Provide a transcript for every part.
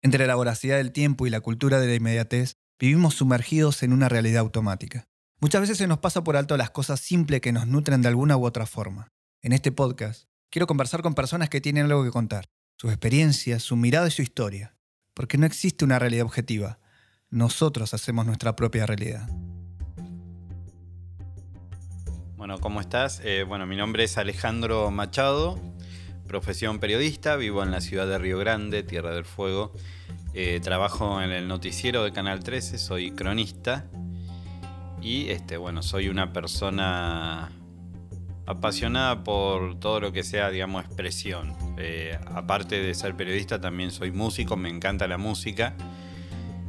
Entre la voracidad del tiempo y la cultura de la inmediatez, vivimos sumergidos en una realidad automática. Muchas veces se nos pasa por alto las cosas simples que nos nutren de alguna u otra forma. En este podcast, quiero conversar con personas que tienen algo que contar, sus experiencias, su mirada y su historia. Porque no existe una realidad objetiva. Nosotros hacemos nuestra propia realidad. Bueno, ¿cómo estás? Eh, bueno, mi nombre es Alejandro Machado, profesión periodista, vivo en la ciudad de Río Grande, Tierra del Fuego. Eh, trabajo en el noticiero de Canal 13, soy cronista y este, bueno, soy una persona apasionada por todo lo que sea, digamos, expresión. Eh, aparte de ser periodista, también soy músico, me encanta la música.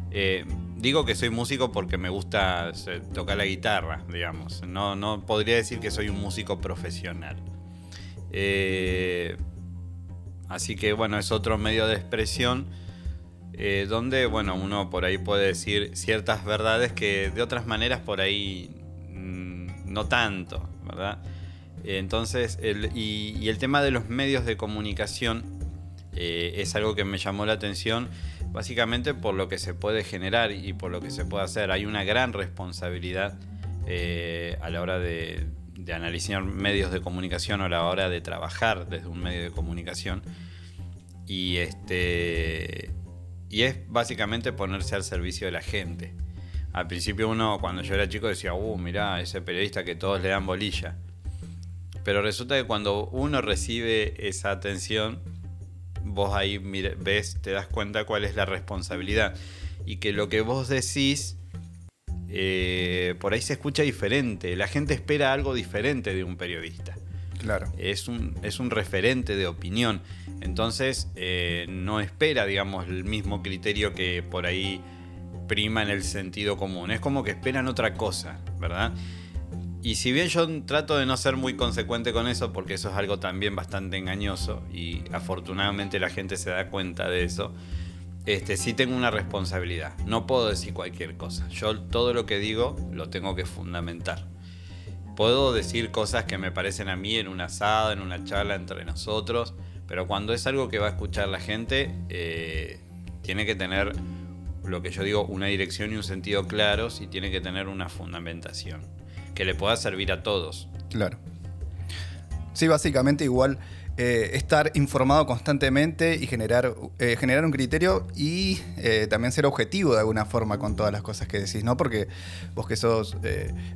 Eh, digo que soy músico porque me gusta tocar la guitarra, digamos. No, no podría decir que soy un músico profesional. Así que bueno, es otro medio de expresión eh, donde bueno, uno por ahí puede decir ciertas verdades que de otras maneras por ahí mm, no tanto, ¿verdad? Entonces, y, el tema de los medios de comunicación eh, es algo que me llamó la atención básicamente por lo que se puede generar y por lo que se puede hacer. Hay una gran responsabilidad eh, a la hora de, de analizar medios de comunicación o la hora de trabajar desde un medio de comunicación. Y, este, y es básicamente ponerse al servicio de la gente. Al principio uno, cuando yo era chico, decía, uh, mirá, ese periodista que todos le dan bolilla. Pero resulta que cuando uno recibe esa atención, vos ahí ves, te das cuenta cuál es la responsabilidad. Y que lo que vos decís eh, por ahí se escucha diferente. La gente espera algo diferente de un periodista. Claro. Es un, es un referente de opinión. Entonces, eh, no espera, digamos, el mismo criterio que por ahí prima en el sentido común. Es como que esperan otra cosa, ¿verdad? Y si bien yo trato de no ser muy consecuente con eso, porque eso es algo también bastante engañoso, y afortunadamente la gente se da cuenta de eso, este, sí tengo una responsabilidad. No puedo decir cualquier cosa. Yo todo lo que digo lo tengo que fundamentar. Puedo decir cosas que me parecen a mí en una asada, en una charla entre nosotros, pero cuando es algo que va a escuchar la gente, eh, tiene que tener lo que yo digo, una dirección y un sentido claros y tiene que tener una fundamentación que le pueda servir a todos. Claro. Sí, básicamente igual eh, estar informado constantemente y generar, eh, generar un criterio y eh, también ser objetivo de alguna forma con todas las cosas que decís, ¿no? Porque vos que sos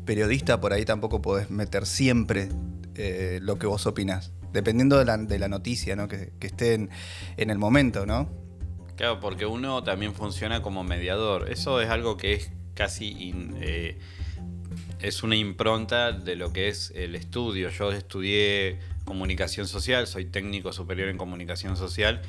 periodista por ahí tampoco podés meter siempre lo que vos opinás, dependiendo de la, noticia, ¿no? Que, esté en, el momento, ¿no? Claro, porque uno también funciona como mediador. Eso es algo que es casi... es una impronta de lo que es el estudio. Yo estudié comunicación social, soy técnico superior en comunicación social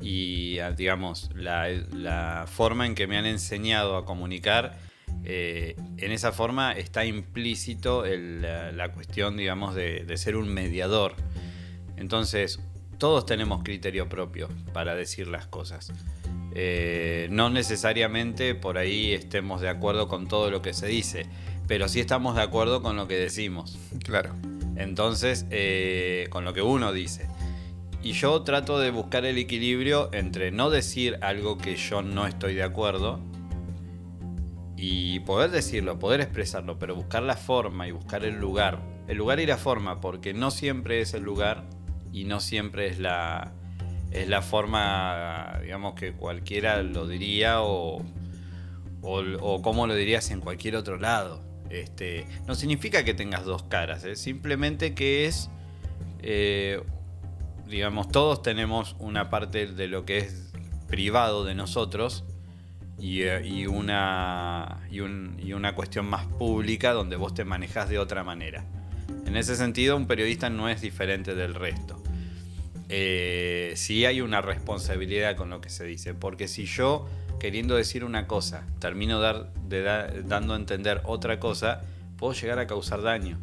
y ah, digamos, la, forma en que me han enseñado a comunicar, eh, en esa forma está implícito la, cuestión, digamos, de, ser un mediador. Entonces, todos tenemos criterio propio para decir las cosas. Eh, no necesariamente por ahí estemos de acuerdo con todo lo que se dice, pero sí estamos de acuerdo con lo que decimos. Claro. Entonces, eh, con lo que uno dice. Y yo trato de buscar el equilibrio entre no decir algo que yo no estoy de acuerdo y poder decirlo, poder expresarlo, pero buscar la forma y buscar el lugar. El lugar y la forma, porque no siempre es el lugar y no siempre es la, es la forma, digamos, que cualquiera lo diría o, o como lo dirías en cualquier otro lado. Este, no significa que tengas dos caras, ¿eh? simplemente que es, eh, digamos, todos tenemos una parte de lo que es privado de nosotros y, eh, una, y, una cuestión más pública donde vos te manejas de otra manera. En ese sentido, un periodista no es diferente del resto. sí hay una responsabilidad con lo que se dice, porque si yo queriendo decir una cosa, termino dar, de dando a entender otra cosa, puedo llegar a causar daño.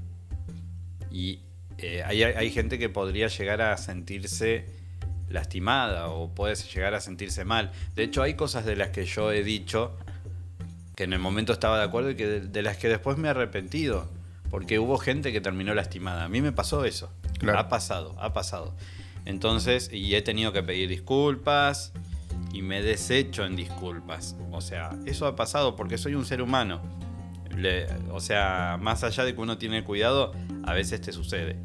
Y eh, hay, gente que podría llegar a sentirse lastimada o puede llegar a sentirse mal. De hecho, hay cosas de las que yo he dicho que en el momento estaba de acuerdo y que de, las que después me he arrepentido. Porque hubo gente que terminó lastimada. A mí me pasó eso. Ha pasado, ha pasado. Entonces, y he tenido que pedir disculpas y me desecho en disculpas. O sea, eso ha pasado porque soy un ser humano. o sea, más allá de que uno tiene cuidado, a veces te sucede.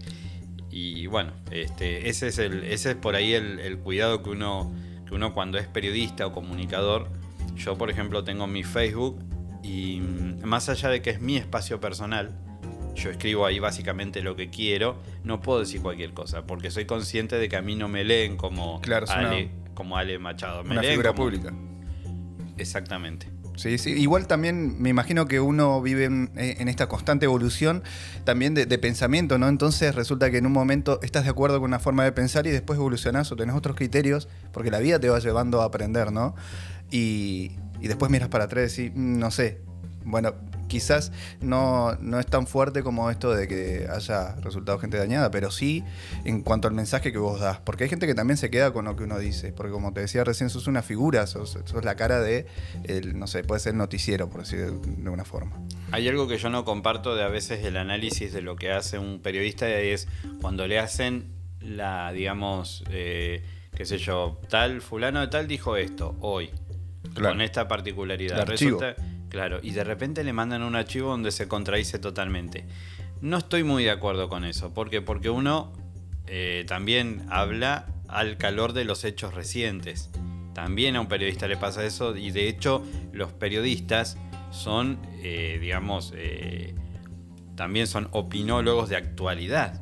Y bueno, este, ese, es el, ese es por ahí el, cuidado que uno, que uno cuando es periodista o comunicador. Yo, por ejemplo, tengo mi Facebook y mm, más allá de que es mi espacio personal, yo escribo ahí básicamente lo que quiero, no puedo decir cualquier cosa, porque soy consciente de que a mí no me leen como Ale, como Ale Machado. Una figura pública. Exactamente. Sí, sí. Igual también me imagino que uno vive en, esta constante evolución también de, pensamiento, ¿no? Entonces resulta que en un momento estás de acuerdo con una forma de pensar y después evolucionás o tenés otros criterios, porque la vida te va llevando a aprender, ¿no? Y, y después miras para atrás y decís, mm, no sé, bueno, quizás no, no, es tan fuerte como esto de que haya resultado gente dañada, pero sí en cuanto al mensaje que vos das. Porque hay gente que también se queda con lo que uno dice. Porque como te decía recién, sos una figura, sos, la cara de, el, no sé, puede ser noticiero, por decir de, una forma. Hay algo que yo no comparto de a veces el análisis de lo que hace un periodista y es cuando le hacen la, digamos, eh, qué sé yo, tal, fulano de tal dijo esto hoy. Con esta particularidad. Resulta, Claro, y de repente le mandan un archivo donde se contradice totalmente. No estoy muy de acuerdo con eso. ¿Por qué? Porque uno eh, también habla al calor de los hechos recientes. También a un periodista le pasa eso y de hecho los periodistas son, eh, digamos, eh, también son opinólogos de actualidad.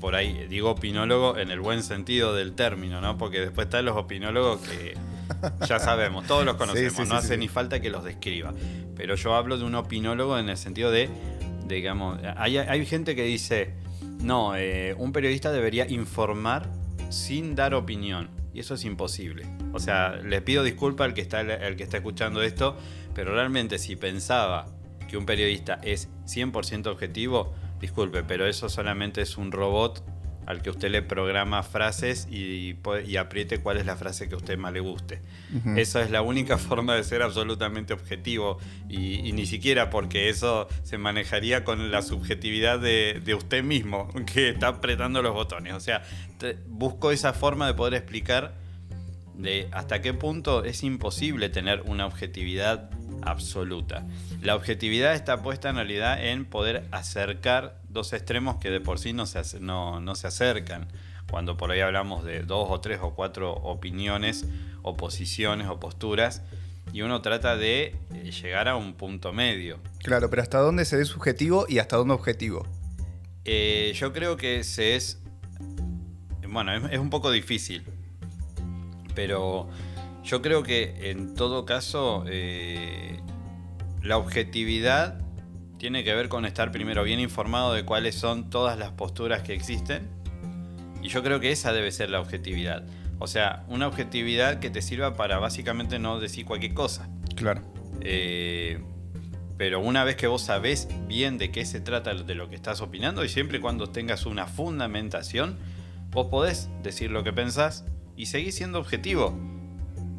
por ahí digo opinólogo en el buen sentido del término, ¿no? Porque después están los opinólogos que ya sabemos, todos los conocemos, no hace ni falta que los describa. Pero yo hablo de un opinólogo en el sentido de, digamos, hay, gente que dice, no, eh, un periodista debería informar sin dar opinión. Y eso es imposible. O sea, le pido disculpa al que está, al que está escuchando esto, pero realmente si pensaba que un periodista es 100% objetivo, disculpe, pero eso solamente es un robot al que usted le programa frases y, y, apriete cuál es la frase que a usted más le guste. Esa es la única forma de ser absolutamente objetivo y, ni siquiera porque eso se manejaría con la subjetividad de, usted mismo que está apretando los botones. O sea, busco esa forma de poder explicar de hasta qué punto es imposible tener una objetividad absoluta. La objetividad está puesta en realidad en poder acercar dos extremos que de por sí no se, no, se acercan. Cuando por ahí hablamos de dos o tres o cuatro opiniones o posiciones o posturas, y uno trata de eh, llegar a un punto medio. Claro, pero ¿hasta dónde se ve subjetivo y hasta dónde objetivo? Eh, yo creo que se es. Bueno, es, un poco difícil. Pero yo creo que en todo caso, eh, la objetividad tiene que ver con estar primero bien informado de cuáles son todas las posturas que existen. Y yo creo que esa debe ser la objetividad. O sea, una objetividad que te sirva para básicamente no decir cualquier cosa. Claro. Eh, pero una vez que vos sabés bien de qué se trata de lo que estás opinando y siempre y cuando tengas una fundamentación, vos podés decir lo que pensás y seguir siendo objetivo.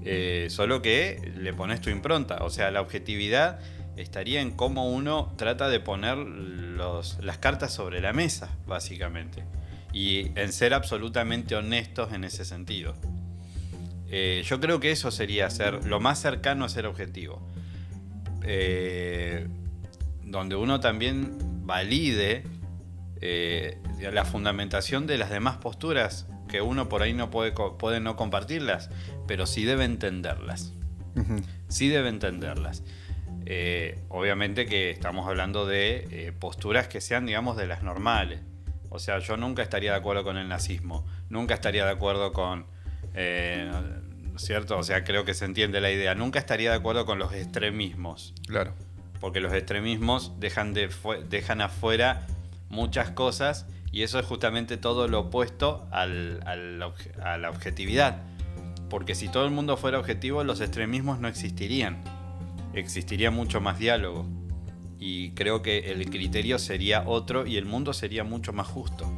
Eh, solo que le pones tu impronta. O sea, la objetividad estaría en cómo uno trata de poner las cartas sobre la mesa, básicamente. Y en ser absolutamente honestos en ese sentido. Eh, yo creo que eso sería ser lo más cercano a ser objetivo. Eh, donde uno también valide eh, la fundamentación de las demás posturas que uno por ahí no puede, puede no compartirlas, pero sí debe entenderlas. Sí debe entenderlas. Eh, obviamente que estamos hablando de eh, posturas que sean, digamos, de las normales. O sea, yo nunca estaría de acuerdo con el nazismo, nunca estaría de acuerdo con... Eh, ¿Cierto? O sea, creo que se entiende la idea. Nunca estaría de acuerdo con los extremismos. Claro. Porque los extremismos dejan, de dejan afuera muchas cosas y eso es justamente todo lo opuesto a la objetividad. Porque si todo el mundo fuera objetivo, los extremismos no existirían existiría mucho más diálogo. Y creo que el criterio sería otro y el mundo sería mucho más justo.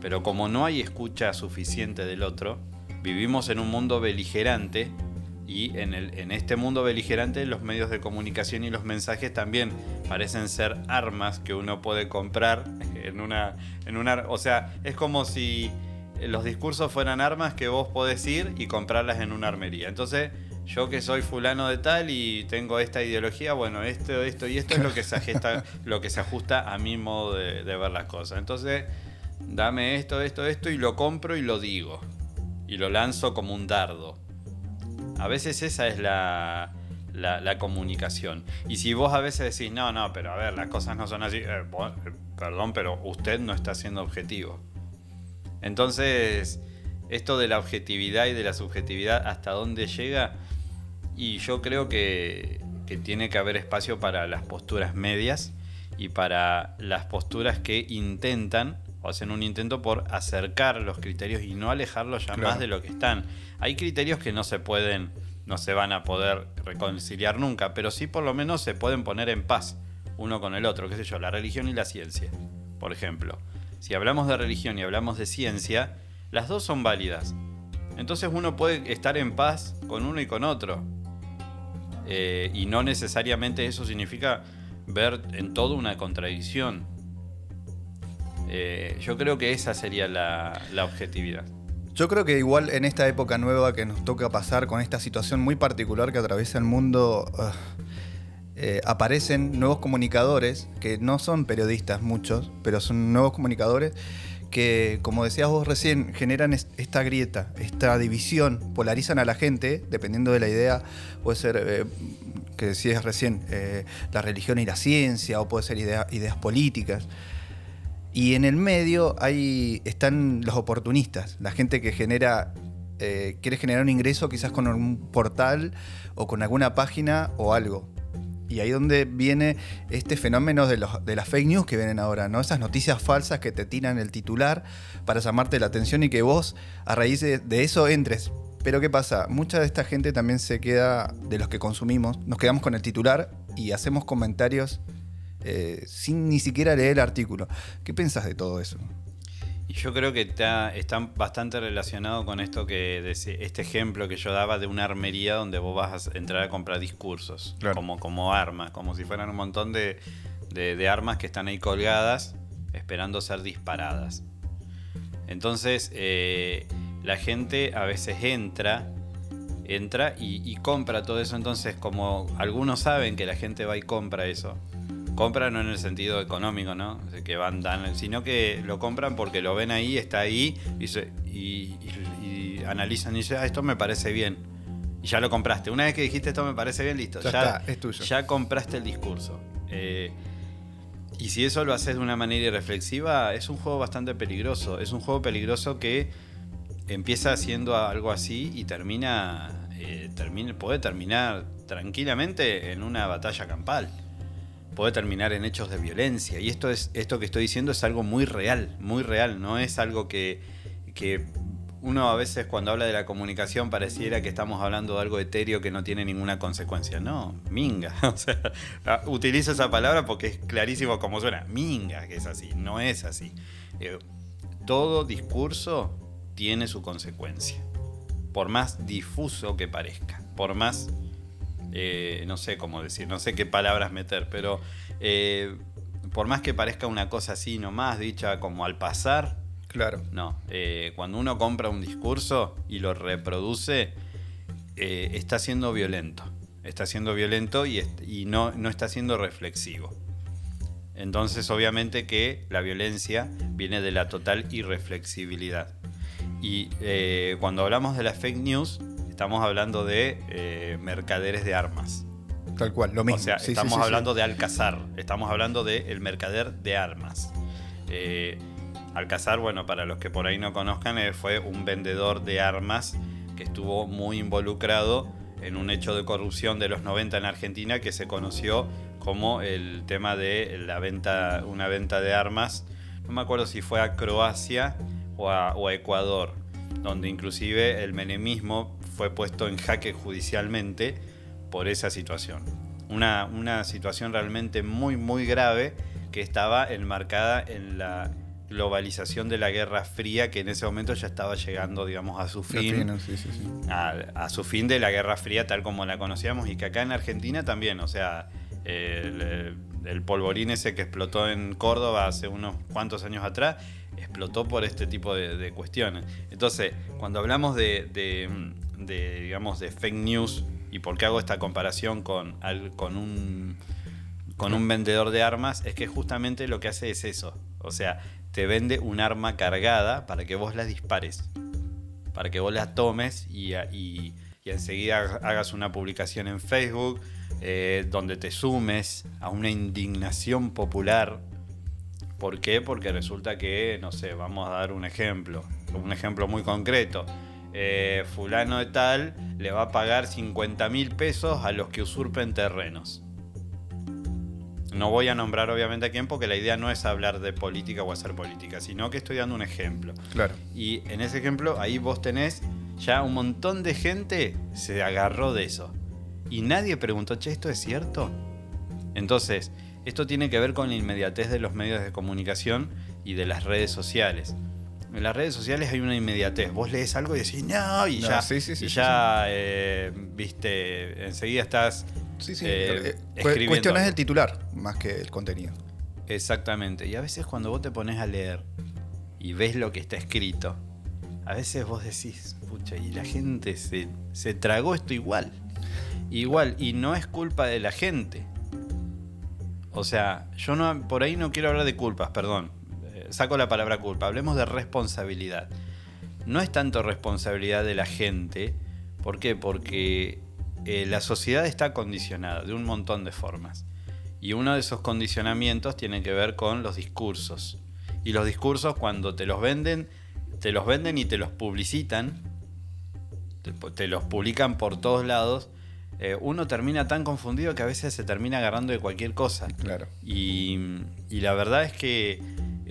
Pero como no hay escucha suficiente del otro, vivimos en un mundo beligerante y en, el, en este mundo beligerante los medios de comunicación y los mensajes también parecen ser armas que uno puede comprar en una... En una o sea, es como si los discursos fueran armas que vos podés ir y comprarlas en una armería. Entonces, yo que soy fulano de tal y tengo esta ideología, bueno, esto, esto y esto es lo que se ajusta, lo que se ajusta a mi modo de, ver las cosas. Entonces, dame esto, esto, esto y lo compro y lo digo. Y lo lanzo como un dardo. A veces esa es la, la, comunicación. Y si vos a veces decís, no, no, pero a ver, las cosas no son así, eh, eh, perdón, pero usted no está siendo objetivo. Entonces, esto de la objetividad y de la subjetividad, ¿hasta dónde llega? Y yo creo que, tiene que haber espacio para las posturas medias y para las posturas que intentan o hacen un intento por acercar los criterios y no alejarlos ya más de lo que están. Hay criterios que no se pueden, no se van a poder reconciliar nunca, pero sí por lo menos se pueden poner en paz uno con el otro, qué sé yo, la religión y la ciencia, por ejemplo. Si hablamos de religión y hablamos de ciencia, las dos son válidas. Entonces uno puede estar en paz con uno y con otro. Eh, y no necesariamente eso significa ver en todo una contradicción. Eh, yo creo que esa sería la, objetividad. Yo creo que igual en esta época nueva que nos toca pasar con esta situación muy particular que atraviesa el mundo, eh, aparecen nuevos comunicadores, que no son periodistas muchos, pero son nuevos comunicadores que, como decías vos recién, generan esta grieta, esta división, polarizan a la gente, dependiendo de la idea, puede ser, eh, que decías recién, eh, la religión y la ciencia, o puede ser ideas políticas. Y en el medio hay, están los oportunistas, la gente que genera, eh, quiere generar un ingreso quizás con un portal o con alguna página o algo. Y ahí donde viene este fenómeno de, los, de las fake news que vienen ahora, ¿no? Esas noticias falsas que te tiran el titular para llamarte la atención y que vos, a raíz de, eso, entres. Pero ¿qué pasa? Mucha de esta gente también se queda, de los que consumimos, nos quedamos con el titular y hacemos comentarios eh, sin ni siquiera leer el artículo. ¿Qué pensás de todo eso? Y yo creo que está, bastante relacionado con esto que este ejemplo que yo daba de una armería donde vos vas a entrar a comprar discursos, como, como armas, como si fueran un montón de, armas que están ahí colgadas esperando ser disparadas. Entonces, eh, la gente a veces entra, entra y, y, compra todo eso. Entonces, como algunos saben que la gente va y compra eso, compran no en el sentido económico, ¿no? Que van dan, sino que lo compran porque lo ven ahí, está ahí y, analizan y dicen, ah, esto me parece bien. Y ya lo compraste. Una vez que dijiste esto me parece bien, listo. Ya, está, es tuyo. Ya compraste el discurso. Eh, y si eso lo haces de una manera irreflexiva, es un juego bastante peligroso. Es un juego peligroso que empieza haciendo algo así y termina, eh, termina puede terminar tranquilamente en una batalla campal puede terminar en hechos de violencia. Y esto, es, esto que estoy diciendo es algo muy real, muy real, no es algo que, que uno a veces cuando habla de la comunicación pareciera que estamos hablando de algo etéreo que no tiene ninguna consecuencia. No, minga. O sea, utilizo esa palabra porque es clarísimo cómo suena. Minga, que es así, no es así. Eh, todo discurso tiene su consecuencia. Por más difuso que parezca, por más eh, no sé cómo decir, no sé qué palabras meter, pero eh, por más que parezca una cosa así nomás, dicha como al pasar, claro. No, eh, cuando uno compra un discurso y lo reproduce, está siendo violento. Está siendo violento y, y no, no está siendo reflexivo. Entonces, obviamente que la violencia viene de la total irreflexibilidad. Y cuando hablamos de las fake news, estamos hablando de eh, mercaderes de armas. Tal cual, lo mismo. O sea, estamos hablando de Alcazar, estamos hablando del el mercader de armas. Eh, Alcazar, bueno, para los que por ahí no conozcan, eh, fue un vendedor de armas que estuvo muy involucrado en un hecho de corrupción de los 90 en Argentina que se conoció como el tema de la venta, una venta de armas. No me acuerdo si fue a Croacia o a, o a Ecuador, donde inclusive el menemismo fue puesto en jaque judicialmente por esa situación. Una, una situación realmente muy, muy grave que estaba enmarcada en la globalización de la Guerra Fría que en ese momento ya estaba llegando, digamos, a su fin. A, su fin de la Guerra Fría tal como la conocíamos y que acá en Argentina también, o sea, el, polvorín ese que explotó en Córdoba hace unos cuantos años atrás, explotó por este tipo de, cuestiones. Entonces, cuando hablamos de, de, digamos, de fake news, y por qué hago esta comparación con, con, un, con un vendedor de armas, es que justamente lo que hace es eso. O sea, te vende un arma cargada para que vos la dispares, para que vos la tomes y, y, enseguida hagas una publicación en Facebook eh, donde te sumes a una indignación popular. ¿Por qué? Porque resulta que, no sé, vamos a dar un ejemplo, un ejemplo muy concreto. Eh, fulano de tal le va a pagar 50 mil pesos a los que usurpen terrenos. No voy a nombrar obviamente a quién porque la idea no es hablar de política o hacer política, sino que estoy dando un ejemplo. Claro. Y en ese ejemplo ahí vos tenés ya un montón de gente se agarró de eso. Y nadie preguntó, che, ¿esto es cierto? Entonces, esto tiene que ver con la inmediatez de los medios de comunicación y de las redes sociales. En las redes sociales hay una inmediatez. Vos lees algo y decís, no, y ya, y ya eh, viste, enseguida estás Sí, sí. Eh, eh cuestiones el titular más que el contenido. Exactamente. Y a veces cuando vos te pones a leer y ves lo que está escrito, a veces vos decís, pucha, y la gente se, se tragó esto igual. Igual, y no es culpa de la gente. O sea, yo no, por ahí no quiero hablar de culpas, perdón. Saco la palabra culpa. Hablemos de responsabilidad. No es tanto responsabilidad de la gente. ¿Por qué? Porque eh, la sociedad está condicionada de un montón de formas. Y uno de esos condicionamientos tiene que ver con los discursos. Y los discursos cuando te los venden, te los venden y te los publicitan, te, los publican por todos lados, eh, uno termina tan confundido que a veces se termina agarrando de cualquier cosa. Claro. Y, la verdad es que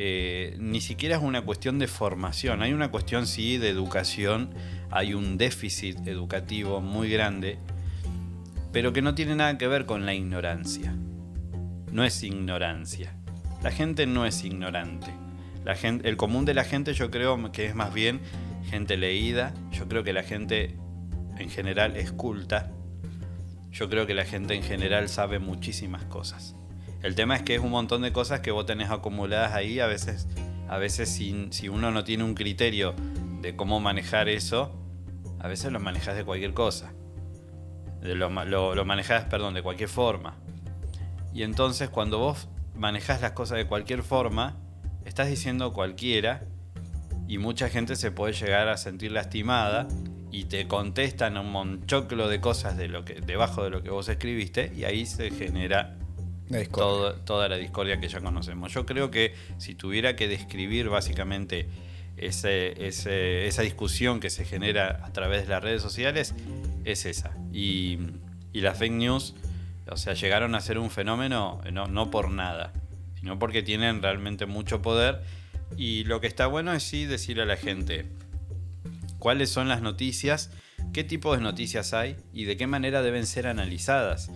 eh, ni siquiera es una cuestión de formación, hay una cuestión sí de educación, hay un déficit educativo muy grande pero que no tiene nada que ver con la ignorancia. No es ignorancia. La gente no es ignorante. La gente, el común de la gente yo creo que es más bien gente leída. Yo creo que la gente en general es culta. Yo creo que la gente en general sabe muchísimas cosas. El tema es que es un montón de cosas que vos tenés acumuladas ahí. A veces, a veces si, uno no tiene un criterio de cómo manejar eso, a veces lo manejas de cualquier cosa lo, manejás, perdón, de cualquier forma. Y entonces cuando vos manejás las cosas de cualquier forma, estás diciendo cualquiera y mucha gente se puede llegar a sentir lastimada y te contestan un monchoclo de cosas de lo que, debajo de lo que vos escribiste y ahí se genera toda la discordia que ya conocemos. Yo creo que si tuviera que describir básicamente esa discusión que se genera a través de las redes sociales, es esa. Y, las fake news, o sea, llegaron a ser un fenómeno no, no por nada, sino porque tienen realmente mucho poder. Y lo que está bueno es sí decir a la gente cuáles son las noticias, qué tipo de noticias hay y de qué manera deben ser analizadas.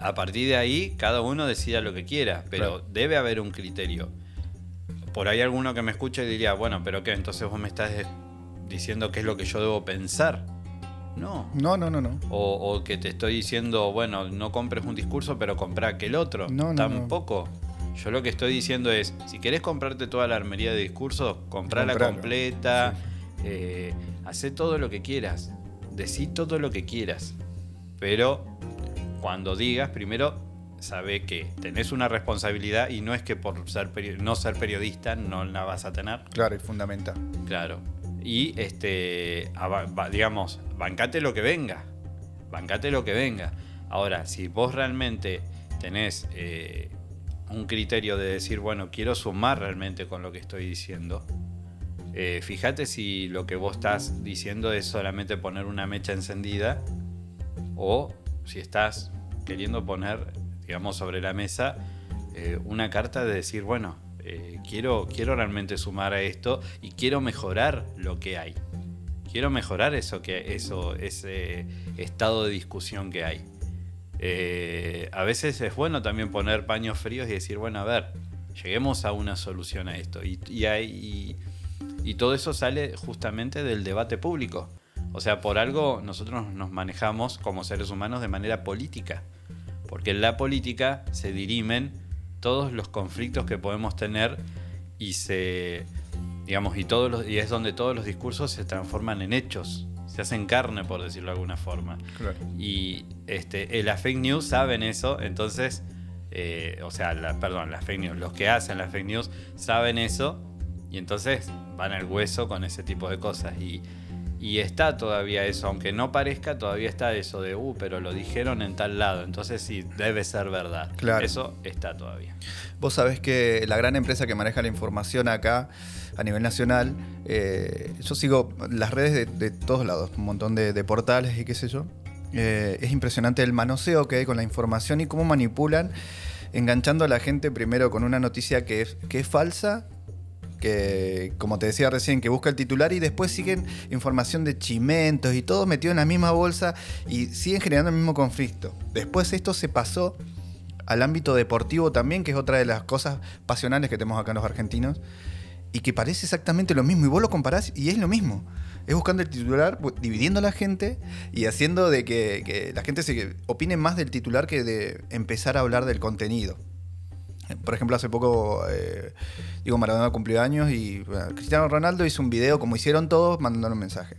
A partir de ahí, cada uno decida lo que quiera, pero debe haber un criterio. Por ahí alguno que me escuche diría, bueno, pero ¿qué? Entonces vos me estás diciendo qué es lo que yo debo pensar. No. No, no, no, no. O, que te estoy diciendo, bueno, no compres un discurso, pero compra aquel otro. No, no. Tampoco. Yo lo que estoy diciendo es, si querés comprarte toda la armería de discursos, comprala completa, eh, hacé todo lo que quieras, decí todo lo que quieras. Pero cuando digas, primero, sabe que tenés una responsabilidad y no es que por ser no ser periodista no la vas a tener. Claro, es fundamental. Claro y este, digamos, bancate lo que venga, bancate lo que venga. Ahora, si vos realmente tenés eh, un criterio de decir, bueno, quiero sumar realmente con lo que estoy diciendo, eh, fíjate si lo que vos estás diciendo es solamente poner una mecha encendida o si estás queriendo poner, digamos, sobre la mesa eh, una carta de decir, bueno, eh, quiero, quiero realmente sumar a esto y quiero mejorar lo que hay. Quiero mejorar eso que, eso, ese estado de discusión que hay. Eh, a veces es bueno también poner paños fríos y decir, bueno, a ver, lleguemos a una solución a esto. Y, y, y todo eso sale justamente del debate público. O sea, por algo nosotros nos manejamos como seres humanos de manera política. Porque en la política se dirimen todos los conflictos que podemos tener y se digamos y todos los, y es donde todos los discursos se transforman en hechos se hacen carne por decirlo de alguna forma y este eh, las fake news saben eso entonces eh, o sea la, perdón las fake news los que hacen las fake news saben eso y entonces van al hueso con ese tipo de cosas y y está todavía eso, aunque no parezca, todavía está eso de, uh, pero lo dijeron en tal lado, entonces sí, debe ser verdad. Claro. Eso está todavía. Vos sabés que la gran empresa que maneja la información acá a nivel nacional, eh, yo sigo las redes de, todos lados, un montón de, portales y qué sé yo. Eh, es impresionante el manoseo que hay con la información y cómo manipulan, enganchando a la gente primero con una noticia que es, que es falsa que, como te decía recién, que busca el titular y después siguen información de chimentos y todo metido en la misma bolsa y siguen generando el mismo conflicto. Después esto se pasó al ámbito deportivo también, que es otra de las cosas pasionales que tenemos acá en los argentinos, y que parece exactamente lo mismo. Y vos lo comparás y es lo mismo. Es buscando el titular, dividiendo a la gente y haciendo de que, que la gente se opine más del titular que de empezar a hablar del contenido. Por ejemplo, hace poco, eh, digo, Maradona cumplió años y Cristiano Ronaldo hizo un video, como hicieron todos, mandando un mensaje.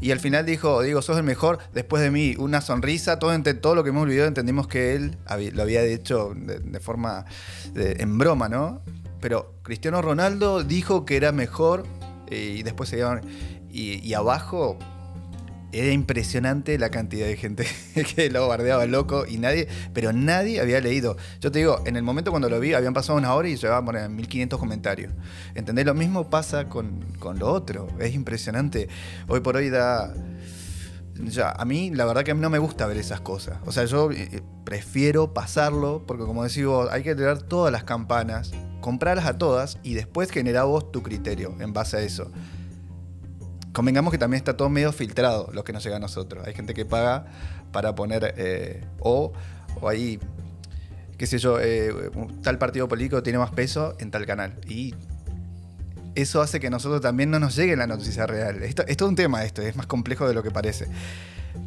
Y al final dijo, digo, sos el mejor, después de mí, una sonrisa, todo, todo lo que hemos olvidado entendimos que él lo había hecho de, forma, en broma, ¿no? Pero Cristiano Ronaldo dijo que era mejor y después se y abajo era impresionante la cantidad de gente que lo bardeaba loco y nadie, pero nadie había leído. Yo te digo, en el momento cuando lo vi, habían pasado una hora y llevaba poner 1500 comentarios. ¿Entendés? Lo mismo pasa con, lo otro. Es impresionante. Hoy por hoy da. Ya, a mí la verdad que a mí no me gusta ver esas cosas. O sea, yo eh, eh, prefiero pasarlo porque como decís vos, hay que tener todas las campanas, comprarlas a todas y después generar vos tu criterio en base a eso convengamos que también está todo medio filtrado lo que nos llega a nosotros. Hay gente que paga para poner eh, o, o ahí, qué sé yo, eh, tal partido político tiene más peso en tal canal. Y eso hace que nosotros también no nos llegue la noticia real. Esto, es todo un tema esto, es más complejo de lo que parece.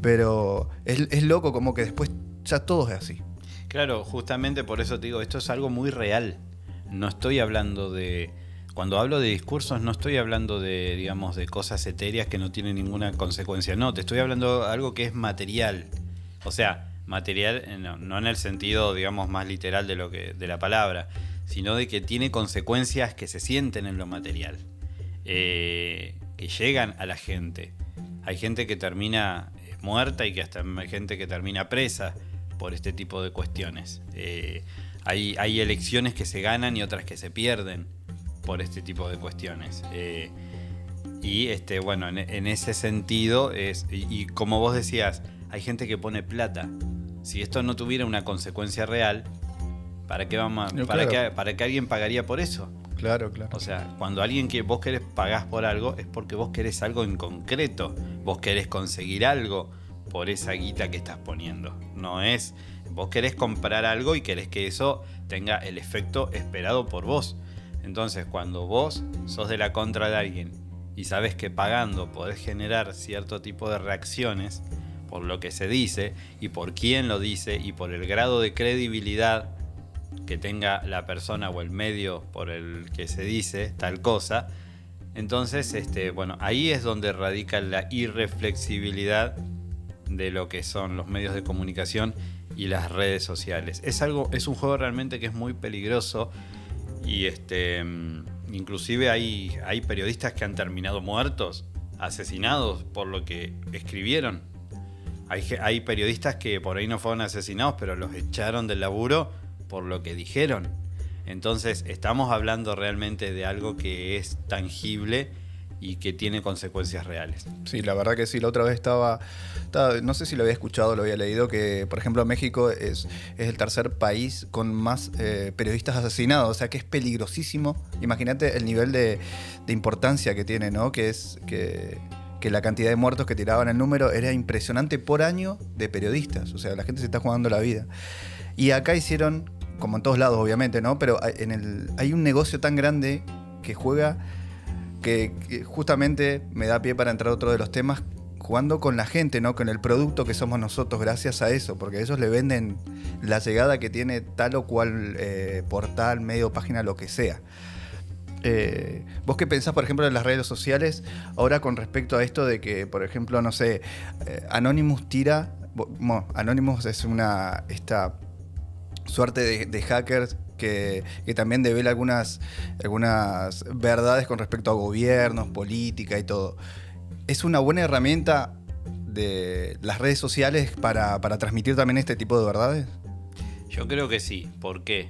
Pero es, es loco como que después ya todo es así. Claro, justamente por eso te digo, esto es algo muy real. No estoy hablando de cuando hablo de discursos no estoy hablando de, digamos, de cosas etéreas que no tienen ninguna consecuencia. No, te estoy hablando de algo que es material. O sea, material eh, no, en el sentido, digamos, más literal de lo que de la palabra, sino de que tiene consecuencias que se sienten en lo material, eh, que llegan a la gente. Hay gente que termina eh, muerta y que hasta hay gente que termina presa por este tipo de cuestiones. hay, hay elecciones que se ganan y otras que se pierden por este tipo de cuestiones. Eh, y este, bueno, en, ese sentido es, y, como vos decías, hay gente que pone plata. Si esto no tuviera una consecuencia real, ¿para qué vamos para, qué, para alguien pagaría por eso? Claro, claro. O sea, cuando alguien que vos querés pagás por algo, es porque vos querés algo en concreto. Vos querés conseguir algo por esa guita que estás poniendo. No es. Vos querés comprar algo y querés que eso tenga el efecto esperado por vos. Entonces, cuando vos sos de la contra de alguien y sabes que pagando podés generar cierto tipo de reacciones por lo que se dice y por quién lo dice y por el grado de credibilidad que tenga la persona o el medio por el que se dice tal cosa, entonces, este, bueno, ahí es donde radica la irreflexibilidad de lo que son los medios de comunicación y las redes sociales. Es algo, es un juego realmente que es muy peligroso y este, mm, inclusive hay, hay periodistas que han terminado muertos, asesinados por lo que escribieron. Hay, hay periodistas que por ahí no fueron asesinados, pero los echaron del laburo por lo que dijeron. Entonces estamos hablando realmente de algo que es tangible y que tiene consecuencias reales. Sí, la verdad que sí. La otra vez estaba, no sé si lo había escuchado, lo había leído, que por ejemplo México es, es el tercer país con más eh, periodistas asesinados, o sea que es peligrosísimo. Imagínate el nivel de, importancia que tiene, ¿no? Que es que, que la cantidad de muertos que tiraban el número era impresionante por año de periodistas. O sea, la gente se está jugando la vida. Y acá hicieron, como en todos lados obviamente, ¿no? Pero en el, hay un negocio tan grande que juega que, justamente me da pie para entrar a otro de los temas, jugando con la gente, ¿no? Con el producto que somos nosotros, gracias a eso, porque ellos le venden la llegada que tiene tal o cual eh, portal, medio, página, lo que sea. Eh, ¿Vos qué pensás, por ejemplo, de las redes sociales ahora con respecto a esto de que, por ejemplo, no sé, eh, Anonymous tira, bueno, Anonymous es una, esta suerte de, de hackers que, también devela algunas, algunas verdades con respecto a gobiernos, política y todo. ¿Es una buena herramienta de las redes sociales para, para transmitir también este tipo de verdades? Yo creo que sí. ¿Por qué?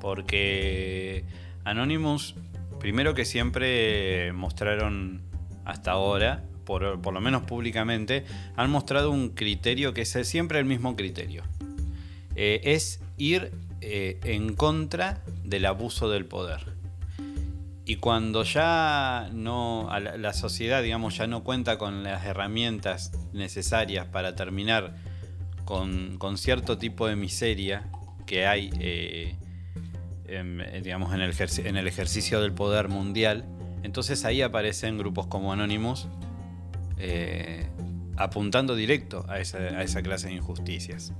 Porque Anonymous, primero que siempre mostraron hasta ahora, por, lo menos públicamente, han mostrado un criterio que es siempre el mismo criterio. Eh, es ir eh, en contra del abuso del poder. Y cuando ya no, la, sociedad, digamos, ya no cuenta con las herramientas necesarias para terminar con, cierto tipo de miseria que hay eh, eh, digamos, en el, en el ejercicio del poder mundial. Entonces ahí aparecen grupos como Anonymous eh, apuntando directo a esa, a esa clase de injusticias.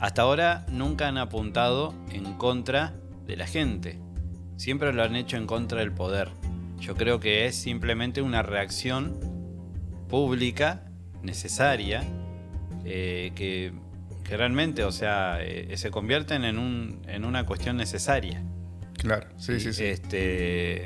Hasta ahora nunca han apuntado en contra de la gente, siempre lo han hecho en contra del poder. Yo creo que es simplemente una reacción pública necesaria eh, que realmente, o sea, eh, se convierten en, un, en una cuestión necesaria. Claro, sí, sí, sí. Este,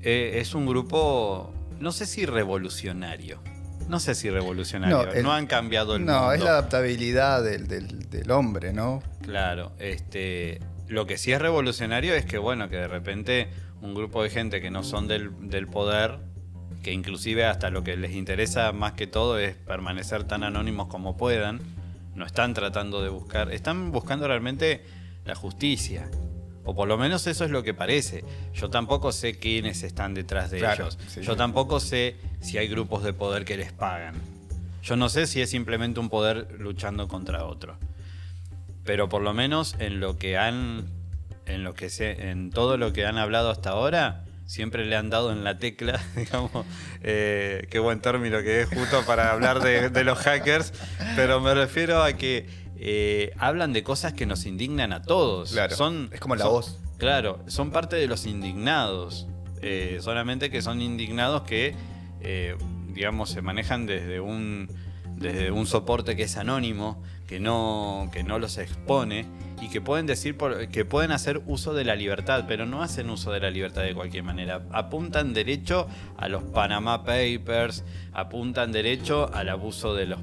eh, es un grupo, no sé si revolucionario. No sé si revolucionario. No, han cambiado el mundo. No, es la adaptabilidad del, hombre, ¿no? Claro, este, lo que sí es revolucionario es que, bueno, que de repente un grupo de gente que no son del, del poder, que inclusive hasta lo que les interesa más que todo es permanecer tan anónimos como puedan, no están tratando de buscar, están buscando realmente la justicia. O por lo menos eso es lo que parece. Yo tampoco sé quiénes están detrás de ellos. Yo tampoco sé si hay grupos de poder que les pagan. Yo no sé si es simplemente un poder luchando contra otro. Pero por lo menos en lo que han. En lo que sé, en todo lo que han hablado hasta ahora, siempre le han dado en la tecla, digamos, eh, qué buen término que es justo para hablar de, los hackers, pero me refiero a que eh, hablan de cosas que nos indignan a todos. Claro, son, es como la voz. Claro, son parte de los indignados, eh, solamente que son indignados que, digamos, se manejan desde un, desde un soporte que es anónimo, que no, que no los expone y que pueden decir que pueden hacer uso de la libertad, pero no hacen uso de la libertad de cualquier manera. Apuntan derecho a los Panama Papers, apuntan derecho al abuso de los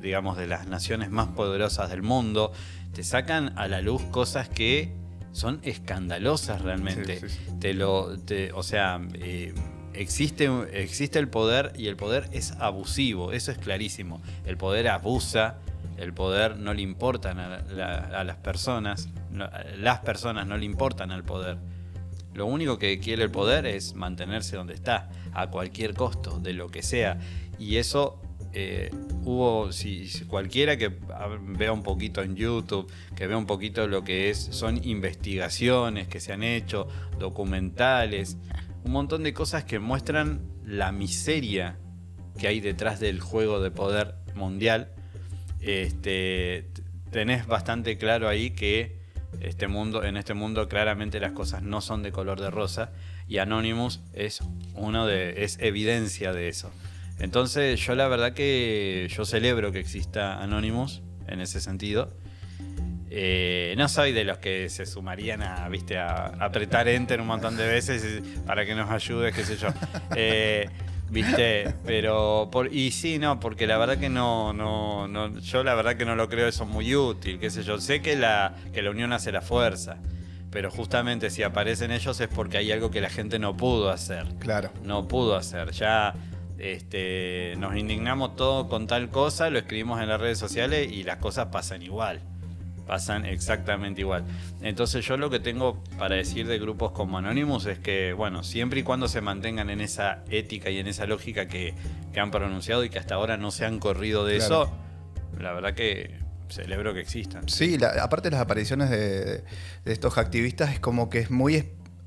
digamos de las naciones más poderosas del mundo. Te sacan a la luz cosas que son escandalosas realmente. Te lo, o sea, eh, existe, existe el poder y el poder es abusivo, eso es clarísimo. El poder abusa el poder no le importan a, las personas, las personas no le importan al poder. Lo único que quiere el poder es mantenerse donde está, a cualquier costo, de lo que sea. Y eso eh, hubo, si, cualquiera que vea un poquito en YouTube, que vea un poquito lo que es, son investigaciones que se han hecho, documentales, un montón de cosas que muestran la miseria que hay detrás del juego de poder mundial este, tenés bastante claro ahí que este mundo, en este mundo claramente las cosas no son de color de rosa y Anonymous es uno de, es evidencia de eso. Entonces yo la verdad que yo celebro que exista Anonymous en ese sentido. Eh, no soy de los que se sumarían a, viste, a apretar enter un montón de veces para que nos ayude, qué sé yo. Eh, ¿Viste? Pero. Por, y sí, no, porque la verdad que no, no, no. Yo la verdad que no lo creo eso muy útil, qué sé yo. Sé que la, que la unión hace la fuerza. Pero justamente si aparecen ellos es porque hay algo que la gente no pudo hacer. Claro. No pudo hacer. Ya este, nos indignamos todo con tal cosa, lo escribimos en las redes sociales y las cosas pasan igual pasan exactamente igual. Entonces yo lo que tengo para decir de grupos como Anonymous es que, bueno, siempre y cuando se mantengan en esa ética y en esa lógica que, han pronunciado y que hasta ahora no se han corrido de eso, la verdad que celebro que existan. Sí, aparte de las apariciones de, estos activistas es como que es muy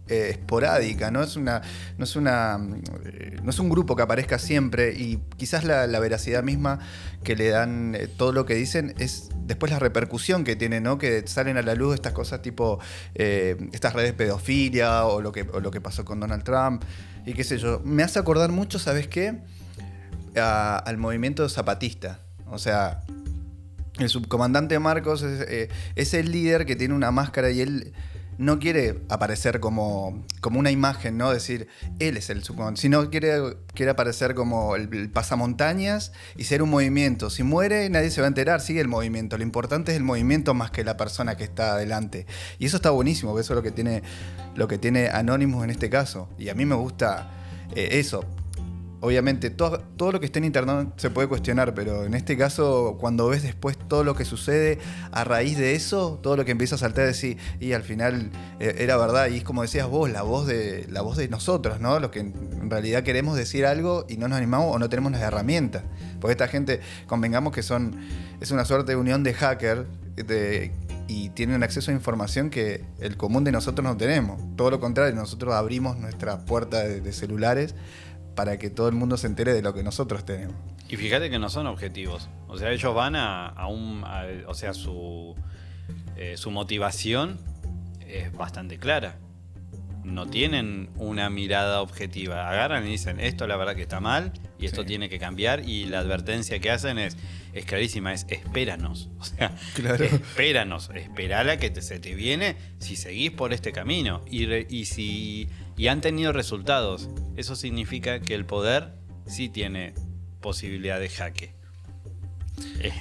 eh, esporádica, no es una. no es una. eh, no es un grupo que aparezca siempre. Y quizás la, veracidad misma que le dan eh, todo lo que dicen es después la repercusión que tiene, ¿no? Que salen a la luz estas cosas tipo estas redes pedofilia o lo, que, o lo que pasó con Donald Trump y qué sé yo. Me hace acordar mucho, ¿sabes qué? Al movimiento zapatista. O sea, el subcomandante Marcos es, es el líder que tiene una máscara y él no quiere aparecer como, como una imagen, ¿no? Decir, él es el subcomandante, sino quiere, quiere aparecer como el, el pasamontañas y ser un movimiento. Si muere, nadie se va a enterar, sigue el movimiento. Lo importante es el movimiento más que la persona que está adelante. Y eso está buenísimo, porque eso es lo que tiene, lo que tiene Anonymous en este caso. Y a mí me gusta eh, eso. Obviamente, todo, todo lo que esté en internet se puede cuestionar, pero en este caso, cuando ves después todo lo que sucede a raíz de eso, todo lo que empieza a saltar, decir, y al final eh, era verdad, y es como decías vos, la voz de, la voz de nosotros, ¿no? Los que en realidad queremos decir algo y no nos animamos o no tenemos las herramientas. Porque esta gente, convengamos que son, es una suerte de unión de hacker de- y tienen acceso a información que el común de nosotros no tenemos. Todo lo contrario, nosotros abrimos nuestra puerta de celulares para que todo el mundo se entere de lo que nosotros tenemos. Y fíjate que no son objetivos. O sea, ellos van a, a un. a- o sea, su, eh, su motivación es bastante clara. No tienen una mirada objetiva. Agarran y dicen, esto la verdad que está mal y esto Sí. tiene que cambiar. Y la advertencia que hacen es, es clarísima, es espéranos. O sea, Claro. espéranos, esperala que te- se te viene si seguís por este camino. Y, re- y si y han tenido resultados. Eso significa que el poder sí tiene posibilidad de jaque. Eh,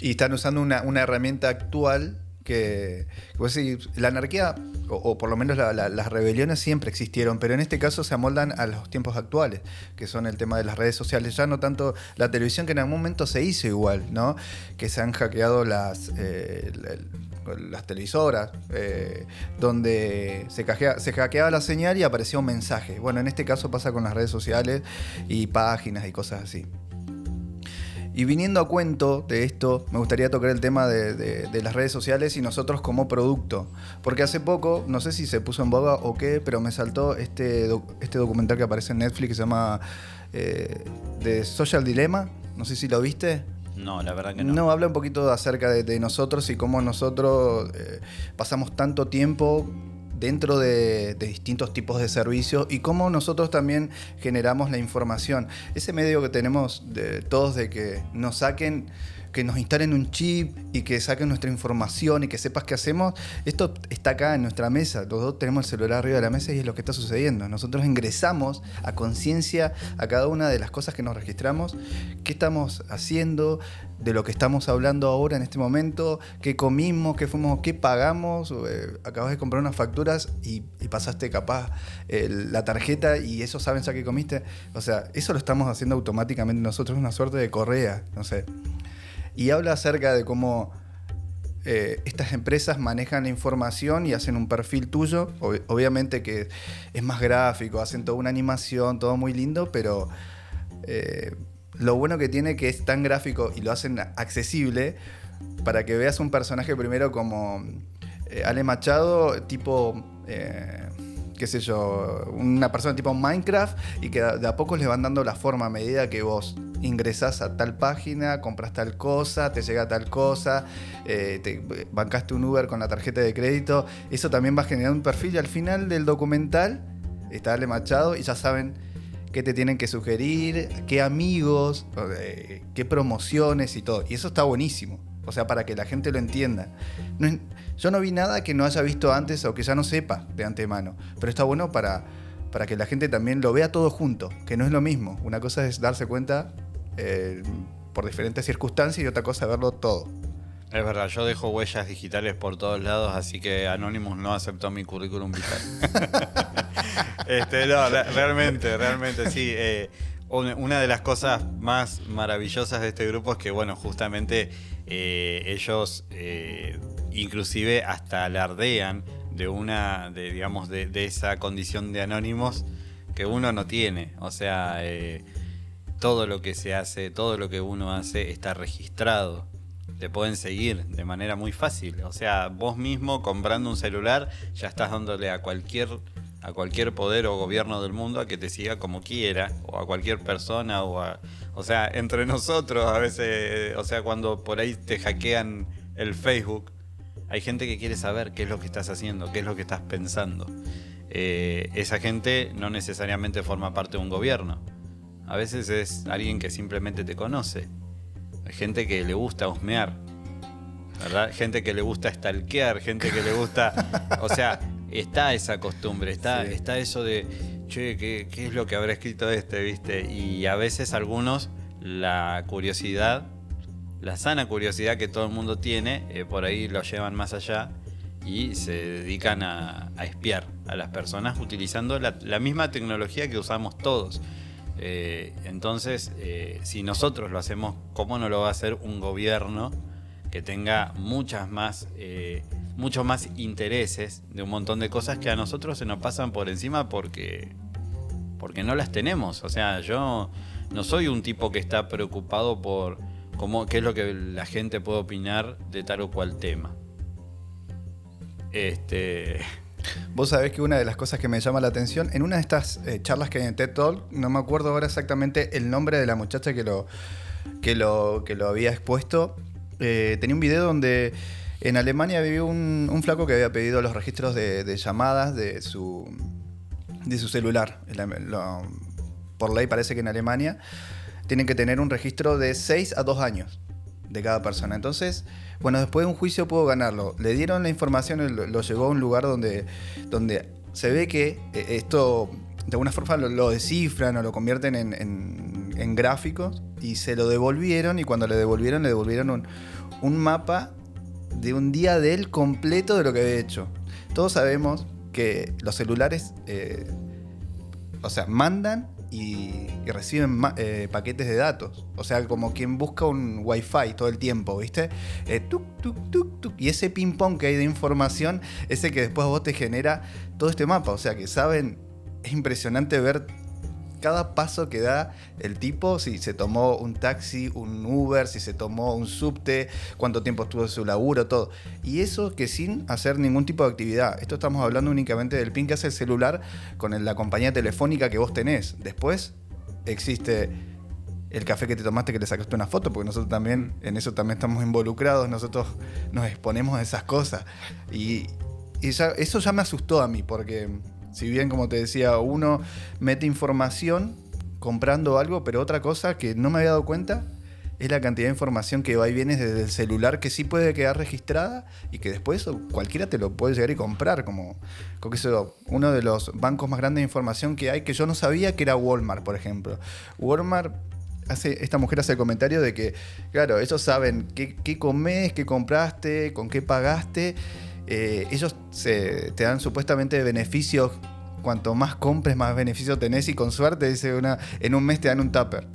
Y están usando una, herramienta actual que, pues la anarquía, o, por lo menos la- la- las rebeliones siempre existieron, pero en este caso se amoldan a los tiempos actuales, que son el tema de las redes sociales, ya no tanto la televisión, que en algún momento se hizo igual, ¿no? Que se han hackeado las, eh, las televisoras, eh, donde se, cajea- se hackeaba la señal y aparecía un mensaje. Bueno, en este caso pasa con las redes sociales y páginas y cosas así. Y viniendo a cuento de esto, me gustaría tocar el tema de, de- las redes sociales y nosotros como producto. Porque hace poco, no sé si se puso en boga o qué, pero me saltó este, este documental que aparece en Netflix que se llama eh, The Social Dilemma. No sé si lo viste. No, la verdad que no. No, habla un poquito acerca de, nosotros y cómo nosotros eh, pasamos tanto tiempo dentro de, de distintos tipos de servicios y cómo nosotros también generamos la información. Ese medio que tenemos de todos de que nos saquen, que nos instalen un chip y que saquen nuestra información y que sepas qué hacemos, esto está acá en nuestra mesa. Los dos tenemos el celular arriba de la mesa y es lo que está sucediendo. Nosotros ingresamos a conciencia a cada una de las cosas que nos registramos, qué estamos haciendo, de lo que estamos hablando ahora en este momento, qué comimos, qué fuimos, qué pagamos, eh, acabas de comprar unas facturas y, pasaste capaz el- la tarjeta y eso saben ya que comiste. O sea, eso lo estamos haciendo automáticamente nosotros, es una suerte de correa, no sé. Y habla acerca de cómo eh, estas empresas manejan la información y hacen un perfil tuyo. Ob- obviamente que es más gráfico, hacen toda una animación, todo muy lindo, pero eh, lo bueno que tiene que es tan gráfico y lo hacen accesible para que veas un personaje primero como eh, Ale Machado, tipo, qué sé yo, una persona tipo Minecraft y que de a poco le van dando la forma a medida que vos ingresás a tal página, compras tal cosa, te llega tal cosa, eh, te bancaste un Uber con la tarjeta de crédito, eso también va a generar un perfil y al final del documental está Ale Machado y ya saben qué te tienen que sugerir, qué amigos, eh, qué promociones y todo. Y eso está buenísimo. O sea, para que la gente lo entienda. Yo no vi nada que no haya visto antes o que ya no sepa de antemano. Pero está bueno para, para que la gente también lo vea todo junto, que no es lo mismo. Una cosa es darse cuenta eh, por diferentes circunstancias y otra cosa es verlo todo. Es verdad, yo dejo huellas digitales por todos lados, así que Anonymous no aceptó mi currículum vital. este, no, realmente, realmente sí. eh, un- una de las cosas más maravillosas de este grupo es que, bueno, justamente eh, ellos inclusive hasta alardean de una, de, digamos, de, de esa condición de anónimos que uno no tiene. O sea, eh, todo lo que se hace, todo lo que uno hace está registrado. Te pueden seguir de manera muy fácil. O sea, vos mismo comprando un celular ya estás dándole a cualquier a cualquier poder o gobierno del mundo a que te siga como quiera, o a cualquier persona, o a, o sea, entre nosotros a veces, o sea, cuando por ahí te hackean el Facebook, hay gente que quiere saber qué es lo que estás haciendo, qué es lo que estás pensando. Eh, esa gente no necesariamente forma parte de un gobierno. A veces es alguien que simplemente te conoce. Hay gente que le gusta husmear. ¿verdad? Gente que le gusta stalkear, gente que le gusta. O sea, está esa costumbre, está, está eso de, che, ¿qué, ¿qué, es lo que habrá escrito este, viste? Y a veces algunos, la curiosidad, la sana curiosidad que todo el mundo tiene, eh, por ahí lo llevan más allá y se dedican a, espiar a las personas utilizando la, misma tecnología que usamos todos. Eh, entonces, eh, si nosotros lo hacemos, ¿cómo no lo va a hacer un gobierno que tenga muchas más, muchos más intereses de un montón de cosas que a nosotros se nos pasan por encima porque, porque no las tenemos? O sea, yo no soy un tipo que está preocupado por cómo, qué es lo que la gente puede opinar de tal o cual tema. Este. Vos sabés que una de las cosas que me llama la atención, en una de estas eh, charlas que hay en TED Talk, no me acuerdo ahora exactamente el nombre de la muchacha que lo, que lo, que lo había expuesto, eh, tenía un video donde en Alemania vivió un, un, flaco que había pedido los registros de, de llamadas de su, de su celular. Lo, por ley parece que en Alemania tienen que tener un registro de 6 a 2 años de cada persona. Entonces, bueno, después de un juicio pudo ganarlo. Le dieron la información, lo, lo llevó a un lugar donde, donde se ve que eh, esto de alguna forma lo, descifran o lo convierten en, gráficos y se lo devolvieron y cuando le devolvieron le devolvieron un, un mapa de un día de él completo de lo que había hecho. Todos sabemos que los celulares, eh, o sea, mandan y, reciben eh, paquetes de datos. O sea, como quien busca un wifi todo el tiempo, ¿viste? Eh, tuk, tuk, tuk. Y ese ping-pong que hay de información, ese que después vos te genera todo este mapa. O sea, que saben, es impresionante ver cada paso que da el tipo, si se tomó un taxi, un Uber, si se tomó un subte, cuánto tiempo estuvo en su laburo, todo. Y eso que sin hacer ningún tipo de actividad. Esto estamos hablando únicamente del pin que hace el celular con la compañía telefónica que vos tenés. Después existe el café que te tomaste que le sacaste una foto, porque nosotros también en eso también estamos involucrados, nosotros nos exponemos a esas cosas. Y, eso ya me asustó a mí, porque si bien, como te decía, uno mete información comprando algo, pero otra cosa que no me había dado cuenta es la cantidad de información que va y viene desde el celular que sí puede quedar registrada y que después cualquiera te lo puede llegar y comprar, como, como eso, uno de los bancos más grandes de información que hay, que yo no sabía que era Walmart, por ejemplo. Walmart hace, esta mujer hace el comentario de que, claro, ellos saben qué, qué comés, qué compraste, con qué pagaste eh, ellos se, te dan supuestamente beneficios. Cuanto más compres, más beneficios tenés y con suerte dice una, en un mes te dan un tupper.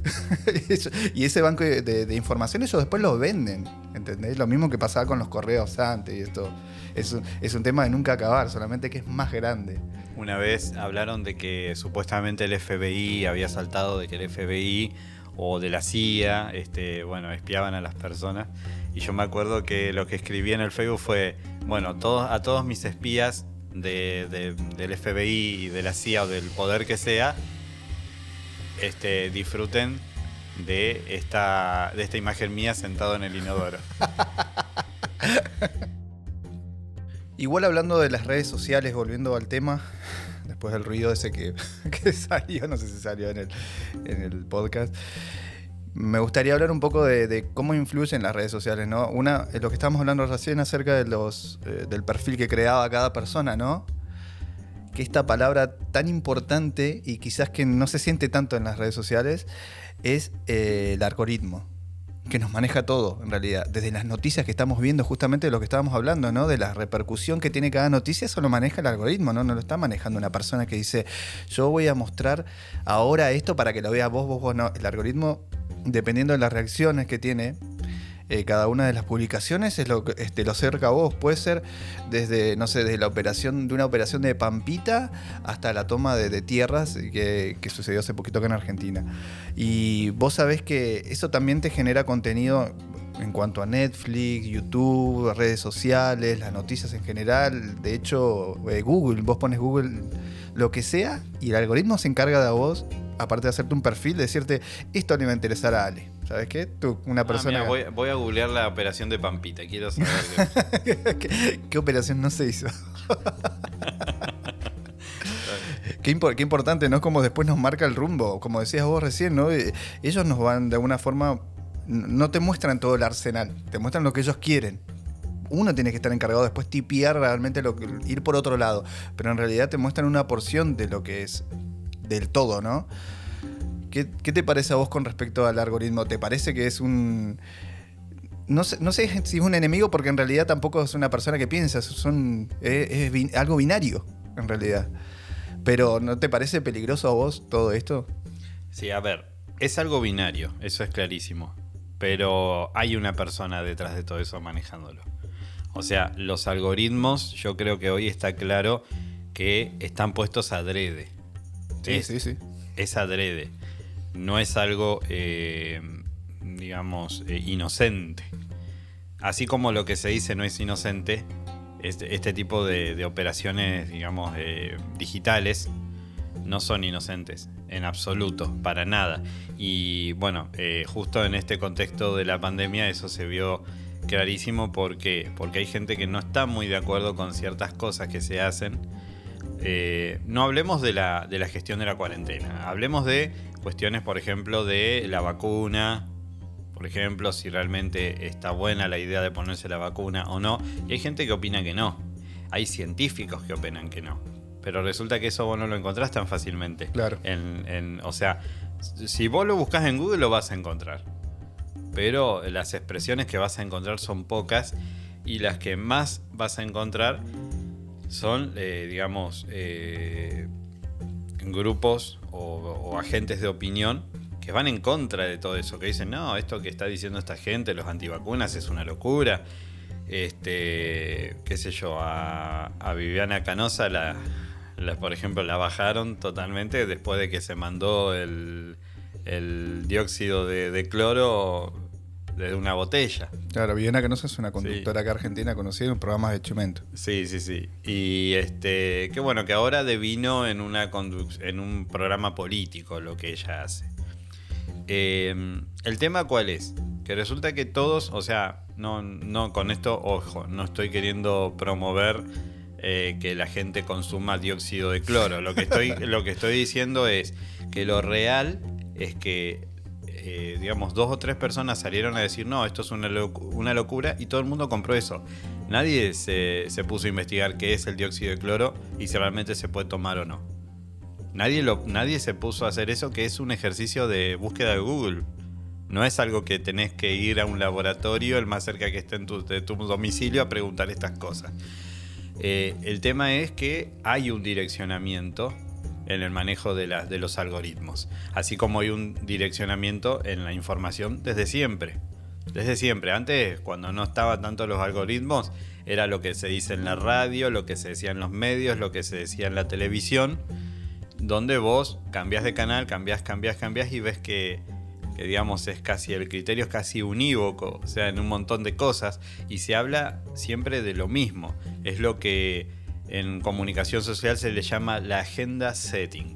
y ese banco de, información ellos después lo venden. ¿Entendés? Lo mismo que pasaba con los correos antes y esto. Es un, es un tema de nunca acabar, solamente que es más grande. Una vez hablaron de que supuestamente el FBI había saltado de que el FBI o de la CIA, este, bueno, espiaban a las personas. Y yo me acuerdo que lo que escribí en el Facebook fue, bueno, todos, a todos mis espías de, de, del FBI de la CIA o del poder que sea, este, disfruten de esta, de esta imagen mía sentado en el inodoro. Igual hablando de las redes sociales, volviendo al tema, después del ruido ese que, que salió, no sé si salió en el, en el podcast me gustaría hablar un poco de, de, cómo influyen las redes sociales, ¿no? Una, lo que estábamos hablando recién acerca de los, eh, del perfil que creaba cada persona, ¿no? Que esta palabra tan importante y quizás que no se siente tanto en las redes sociales es eh, el algoritmo, que nos maneja todo, en realidad. Desde las noticias que estamos viendo, justamente de lo que estábamos hablando, ¿no? De la repercusión que tiene cada noticia, eso lo maneja el algoritmo, ¿no? No lo está manejando una persona que dice, yo voy a mostrar ahora esto para que lo veas vos, vos, vos, no. El algoritmo dependiendo de las reacciones que tiene eh, cada una de las publicaciones, es lo este, lo cerca a vos. Puede ser desde, no sé, desde la operación, de una operación de Pampita hasta la toma de, tierras que, que, sucedió hace poquito acá en Argentina. Y vos sabés que eso también te genera contenido. en cuanto a Netflix, YouTube, redes sociales, las noticias en general. De hecho, eh, Google, vos pones Google lo que sea y el algoritmo se encarga de vos, aparte de hacerte un perfil, de decirte, esto le va a interesar a Ale. ¿Sabes qué? Tú, una Ah, persona... mira, voy, voy a googlear la operación de Pampita. Quiero saber. qué- ¿Qué, qué operación no se hizo? Qué, impor- qué importante, ¿no? Como después nos marca el rumbo, como decías vos recién, ¿no? Eh, Ellos nos van de alguna forma, no te muestran todo el arsenal, te muestran lo que ellos quieren. Uno tiene que estar encargado después tipiar realmente lo que, ir por otro lado, pero en realidad te muestran una porción de lo que es del todo, ¿no? ¿Qué, te parece a vos con respecto al algoritmo? ¿Te parece que es un... No sé, no sé si es un enemigo porque en realidad tampoco es una persona que piensa, son, es, es algo binario en realidad. Pero ¿no te parece peligroso a vos todo esto? Sí, a ver, es algo binario, eso es clarísimo. Pero hay una persona detrás de todo eso manejándolo. O sea, los algoritmos, yo creo que hoy está claro que están puestos adrede. Es, sí, sí. es adrede. No es algo, eh, digamos, eh, inocente. Así como lo que se dice no es inocente, este, este tipo de, de operaciones, digamos, eh, digitales, no son inocentes, en absoluto, para nada. Y bueno, justo en este contexto de la pandemia eso se vio clarísimo porque, porque hay gente que no está muy de acuerdo con ciertas cosas que se hacen. Eh, no hablemos de la, de la gestión de la cuarentena, hablemos de cuestiones, por ejemplo, de la vacuna, por ejemplo, si realmente está buena la idea de ponerse la vacuna o no. Y hay gente que opina que no. Hay científicos que opinan que no. Pero resulta que eso vos no lo encontrás tan fácilmente. Claro. En- en- o sea, si vos lo buscas en Google lo vas a encontrar. Pero las expresiones que vas a encontrar son pocas y las que más vas a encontrar son, eh, digamos, eh, grupos o, o agentes de opinión que van en contra de todo eso, que dicen, no, esto que está diciendo esta gente, los antivacunas, es una locura. Este, qué sé yo, a, a Viviana Canosa, la, la, por ejemplo, la bajaron totalmente después de que se mandó el, el dióxido de, de cloro desde una botella. Claro, Viviana Canosa es una conductora acá argentina conocida en programas de Chumento. Sí, sí, sí. Y este, qué bueno que ahora devino en una en un programa político lo que ella hace. Eh, el tema cuál es? Que resulta que todos, o sea, no, no con esto, ojo, no estoy queriendo promover eh, que la gente consuma dióxido de cloro. Lo que estoy, lo que estoy diciendo es que lo real es que eh, digamos, dos o tres personas salieron a decir, no, esto es una, locu- una locura, y todo el mundo compró eso. Nadie se, se puso a investigar qué es el dióxido de cloro y si realmente se puede tomar o no. Nadie, lo, nadie se puso a hacer eso, que es un ejercicio de búsqueda de Google. No es algo que tenés que ir a un laboratorio, el más cerca que esté en tu, de tu domicilio, a preguntar estas cosas. Eh, el tema es que hay un direccionamiento en el manejo de, las- de los algoritmos, así como hay un direccionamiento en la información desde siempre. Desde siempre, antes cuando no estaban tanto los algoritmos, era lo que se dice en la radio, lo que se decía en los medios, lo que se decía en la televisión, donde vos cambiás de canal, cambiás, cambiás, cambiás y ves que, que, digamos es casi el criterio es casi unívoco, o sea, en un montón de cosas y se habla siempre de lo mismo. Es lo que en comunicación social se le llama la agenda setting.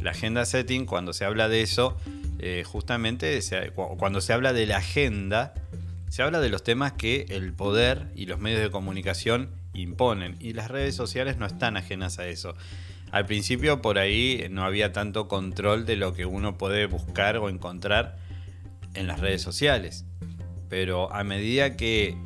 La agenda setting, cuando se habla de eso, eh, justamente cuando se habla de la agenda, se habla de los temas que el poder y los medios de comunicación imponen. Y las redes sociales no están ajenas a eso. Al principio por ahí no había tanto control de lo que uno puede buscar o encontrar en las redes sociales. Pero a medida que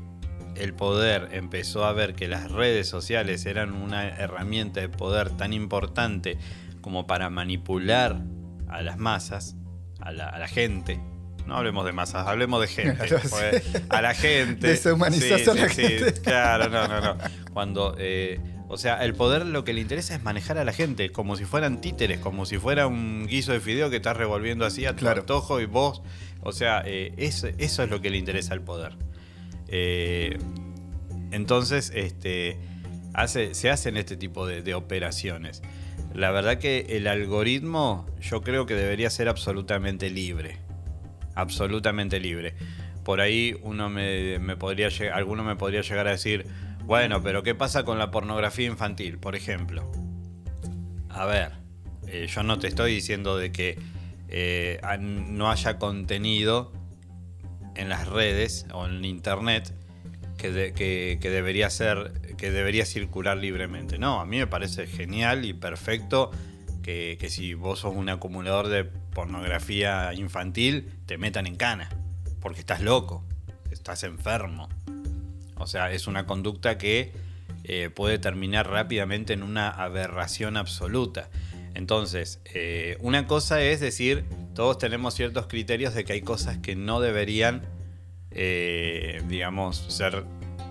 el poder empezó a ver que las redes sociales eran una herramienta de poder tan importante como para manipular a las masas, a la, a la gente. No hablemos de masas, hablemos de gente. Claro, sí. A la gente. Deshumanizás a la gente. Claro, no, no, no. Cuando, eh, o sea, el poder lo que le interesa es manejar a la gente, como si fueran títeres, como si fuera un guiso de fideo que estás revolviendo así a tu Claro. antojo y vos. O sea, eh, eso, eso es lo que le interesa al poder. Eh, entonces, este, se hacen este tipo de, operaciones. La verdad que el algoritmo yo creo que debería ser absolutamente libre. Absolutamente libre. por ahí uno me, me podría alguno me podría llegar a decir, bueno, pero ¿qué pasa con la pornografía infantil, por ejemplo? A ver, eh, yo no te estoy diciendo de que eh, no haya contenido en las redes o en internet que, de- que- debería ser que debería circular libremente. No, a mí me parece genial y perfecto que, que si vos sos un acumulador de pornografía infantil, te metan en cana. Porque estás loco, estás enfermo. O sea, es una conducta que eh, puede terminar rápidamente en una aberración absoluta. Entonces, eh, una cosa es decir, todos tenemos ciertos criterios de que hay cosas que no deberían, eh, digamos, ser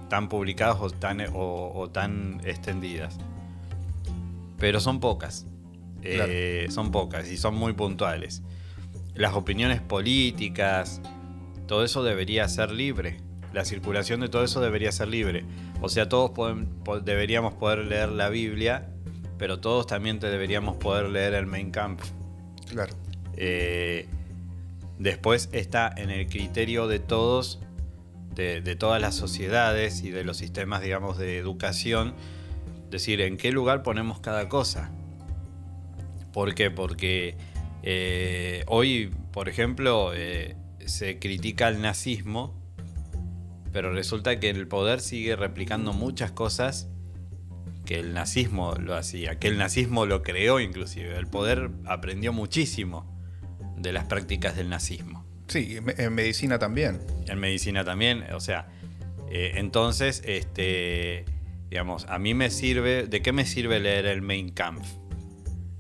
tan publicadas o tan, o, o tan extendidas. Pero son pocas. Eh, Son pocas y son muy puntuales. Las opiniones políticas, todo eso debería ser libre. La circulación de todo eso debería ser libre. O sea, todos pueden- deberíamos poder leer la Biblia, pero todos también te deberíamos poder leer el Mein Kampf. Claro. Eh, después está en el criterio de todos, de, de todas las sociedades y de los sistemas, digamos, de educación, decir en qué lugar ponemos cada cosa. ¿Por qué? Porque eh, hoy, por ejemplo, eh, se critica el nazismo, pero resulta que el poder sigue replicando muchas cosas que el nazismo lo hacía, que el nazismo lo creó inclusive. El poder aprendió muchísimo de las prácticas del nazismo. Sí, en- medicina también. En medicina también, o sea, eh, entonces, este, digamos, a mí me sirve, ¿de qué me sirve leer el Mein Kampf?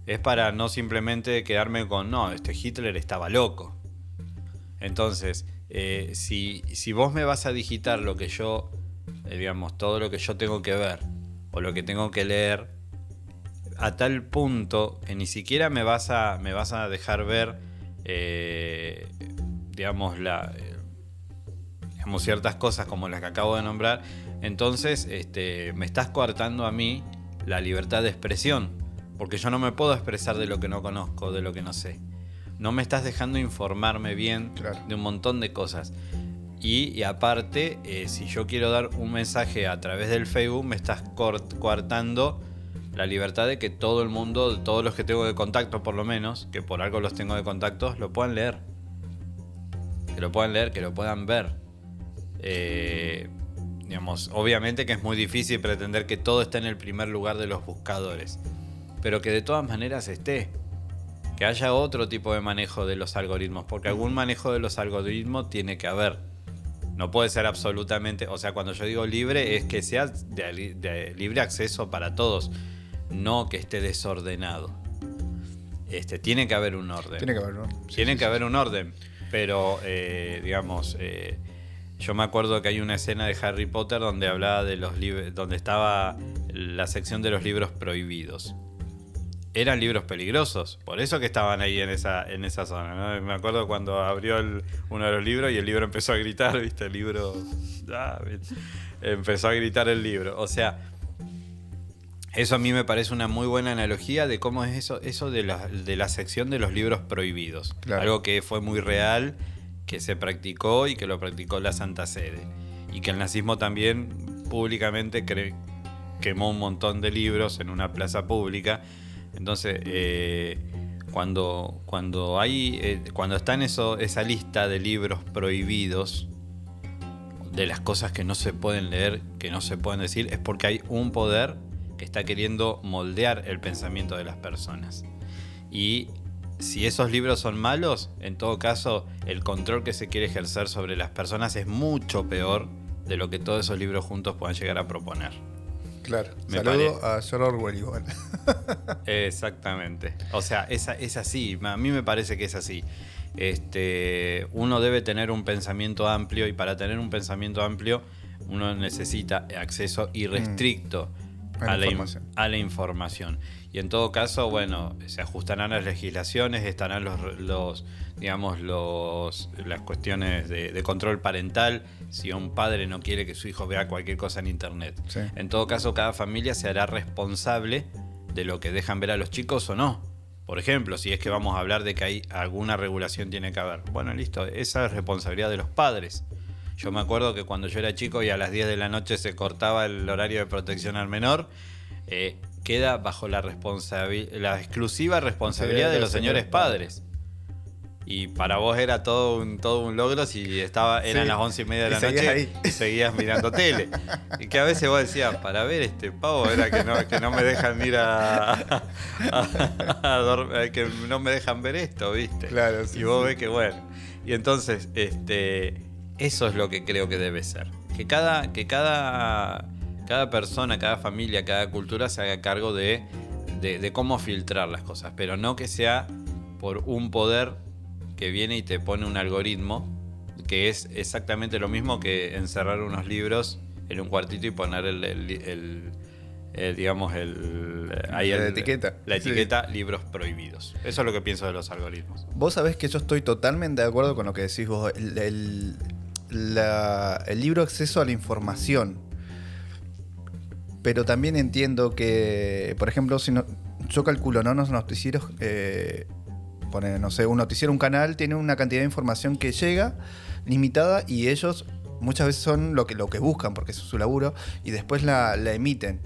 Es para no simplemente quedarme con, no, este Hitler estaba loco. Entonces, eh, si, si vos me vas a digitar lo que yo, eh, digamos, todo lo que yo tengo que ver o lo que tengo que leer, a tal punto que ni siquiera me vas a, me vas a dejar ver, eh, digamos, la, eh, digamos, ciertas cosas como las que acabo de nombrar, entonces este, me estás coartando a mí la libertad de expresión, porque yo no me puedo expresar de lo que no conozco, de lo que no sé. No me estás dejando informarme bien Claro. de un montón de cosas. Y, aparte, eh, si yo quiero dar un mensaje a través del Facebook, me estás coartando la libertad de que todo el mundo, todos los que tengo de contacto por lo menos, que por algo los tengo de contacto, lo puedan leer. Que lo puedan leer, que lo puedan ver. Eh, digamos, obviamente que es muy difícil pretender que todo esté en el primer lugar de los buscadores. Pero que de todas maneras esté. Que haya otro tipo de manejo de los algoritmos. Porque algún manejo de los algoritmos tiene que haber. No puede ser absolutamente. O sea, cuando yo digo libre, es que sea de, li- de libre acceso para todos. No que esté desordenado. Este, tiene que haber un orden. Tiene que haber, ¿no? Tiene que haber un orden, pero eh, digamos, eh, yo me acuerdo que hay una escena de Harry Potter donde hablaba de los libros, donde estaba la sección de los libros prohibidos. Eran libros peligrosos, por eso que estaban ahí en esa, en esa zona. ¿no? Me acuerdo cuando abrió el- uno de los libros y el libro empezó a gritar, ¿viste? El libro. ah, empezó a gritar el libro. O sea, eso a mí me parece una muy buena analogía de cómo es eso, eso de la, de la sección de los libros prohibidos. Claro. Algo que fue muy real, que se practicó y que lo practicó la Santa Sede. Y que el nazismo también públicamente quemó un montón de libros en una plaza pública. Entonces, eh, cuando, cuando hay. eh, cuando está en eso, esa lista de libros prohibidos, de las cosas que no se pueden leer, que no se pueden decir, es porque hay un poder que está queriendo moldear el pensamiento de las personas. Y si esos libros son malos, en todo caso, el control que se quiere ejercer sobre las personas es mucho peor de lo que todos esos libros juntos puedan llegar a proponer. Claro. Me Saludo a George Orwell igual. Exactamente. O sea, es, es así. A mí me parece que es así. Este, uno debe tener un pensamiento amplio y para tener un pensamiento amplio uno necesita acceso irrestricto A la a, la in- información. a la información. Y en todo caso, bueno, se ajustarán las legislaciones, estarán los, los digamos, los, las cuestiones de, de control parental, si un padre no quiere que su hijo vea cualquier cosa en internet. Sí. En todo caso, cada familia se hará responsable de lo que dejan ver a los chicos o no. Por ejemplo, si es que vamos a hablar de que hay alguna regulación tiene que haber. Bueno, listo, esa es responsabilidad de los padres. Yo me acuerdo que cuando yo era chico y a las 10 de la noche se cortaba el horario de protección al menor, eh, queda bajo la, la exclusiva responsabilidad de los señores padres. Y para vos era todo un, todo un logro si estaba, eran las once y media de la noche y seguías mirando tele. Y que a veces vos decías, para ver este pavo era que no, que no me dejan ir a, dormir, que no me dejan ver esto, ¿viste? Claro, Y vos ves que bueno. Y entonces, este, eso es lo que creo que debe ser. Que cada, que cada, cada persona, cada familia, cada cultura se haga cargo de, de cómo filtrar las cosas, pero no que sea por un poder que viene y te pone un algoritmo que es exactamente lo mismo que encerrar unos libros en un cuartito y poner el, digamos el ahí la etiqueta. la etiqueta libros prohibidos. Eso es lo que pienso de los algoritmos. Vos sabés que yo estoy totalmente de acuerdo con lo que decís vos. El, libro acceso a la información pero también entiendo que por ejemplo si no yo calculo no los noticieros eh, no sé, un noticiero, un canal, tiene una cantidad de información que llega limitada y ellos muchas veces son lo que, lo que buscan, porque es su laburo, y después la, emiten.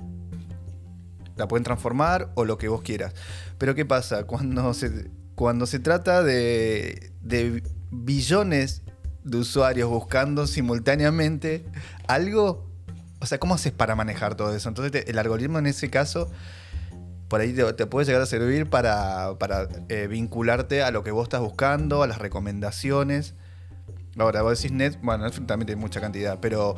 La pueden transformar o lo que vos quieras. Pero ¿qué pasa? Cuando se, cuando se trata de, de billones de usuarios buscando simultáneamente algo, o sea, ¿cómo haces para manejar todo eso? Entonces el algoritmo en ese caso por ahí te, puede llegar a servir para, eh, vincularte a lo que vos estás buscando, a las recomendaciones. Ahora, vos decís net, bueno, también tiene mucha cantidad, pero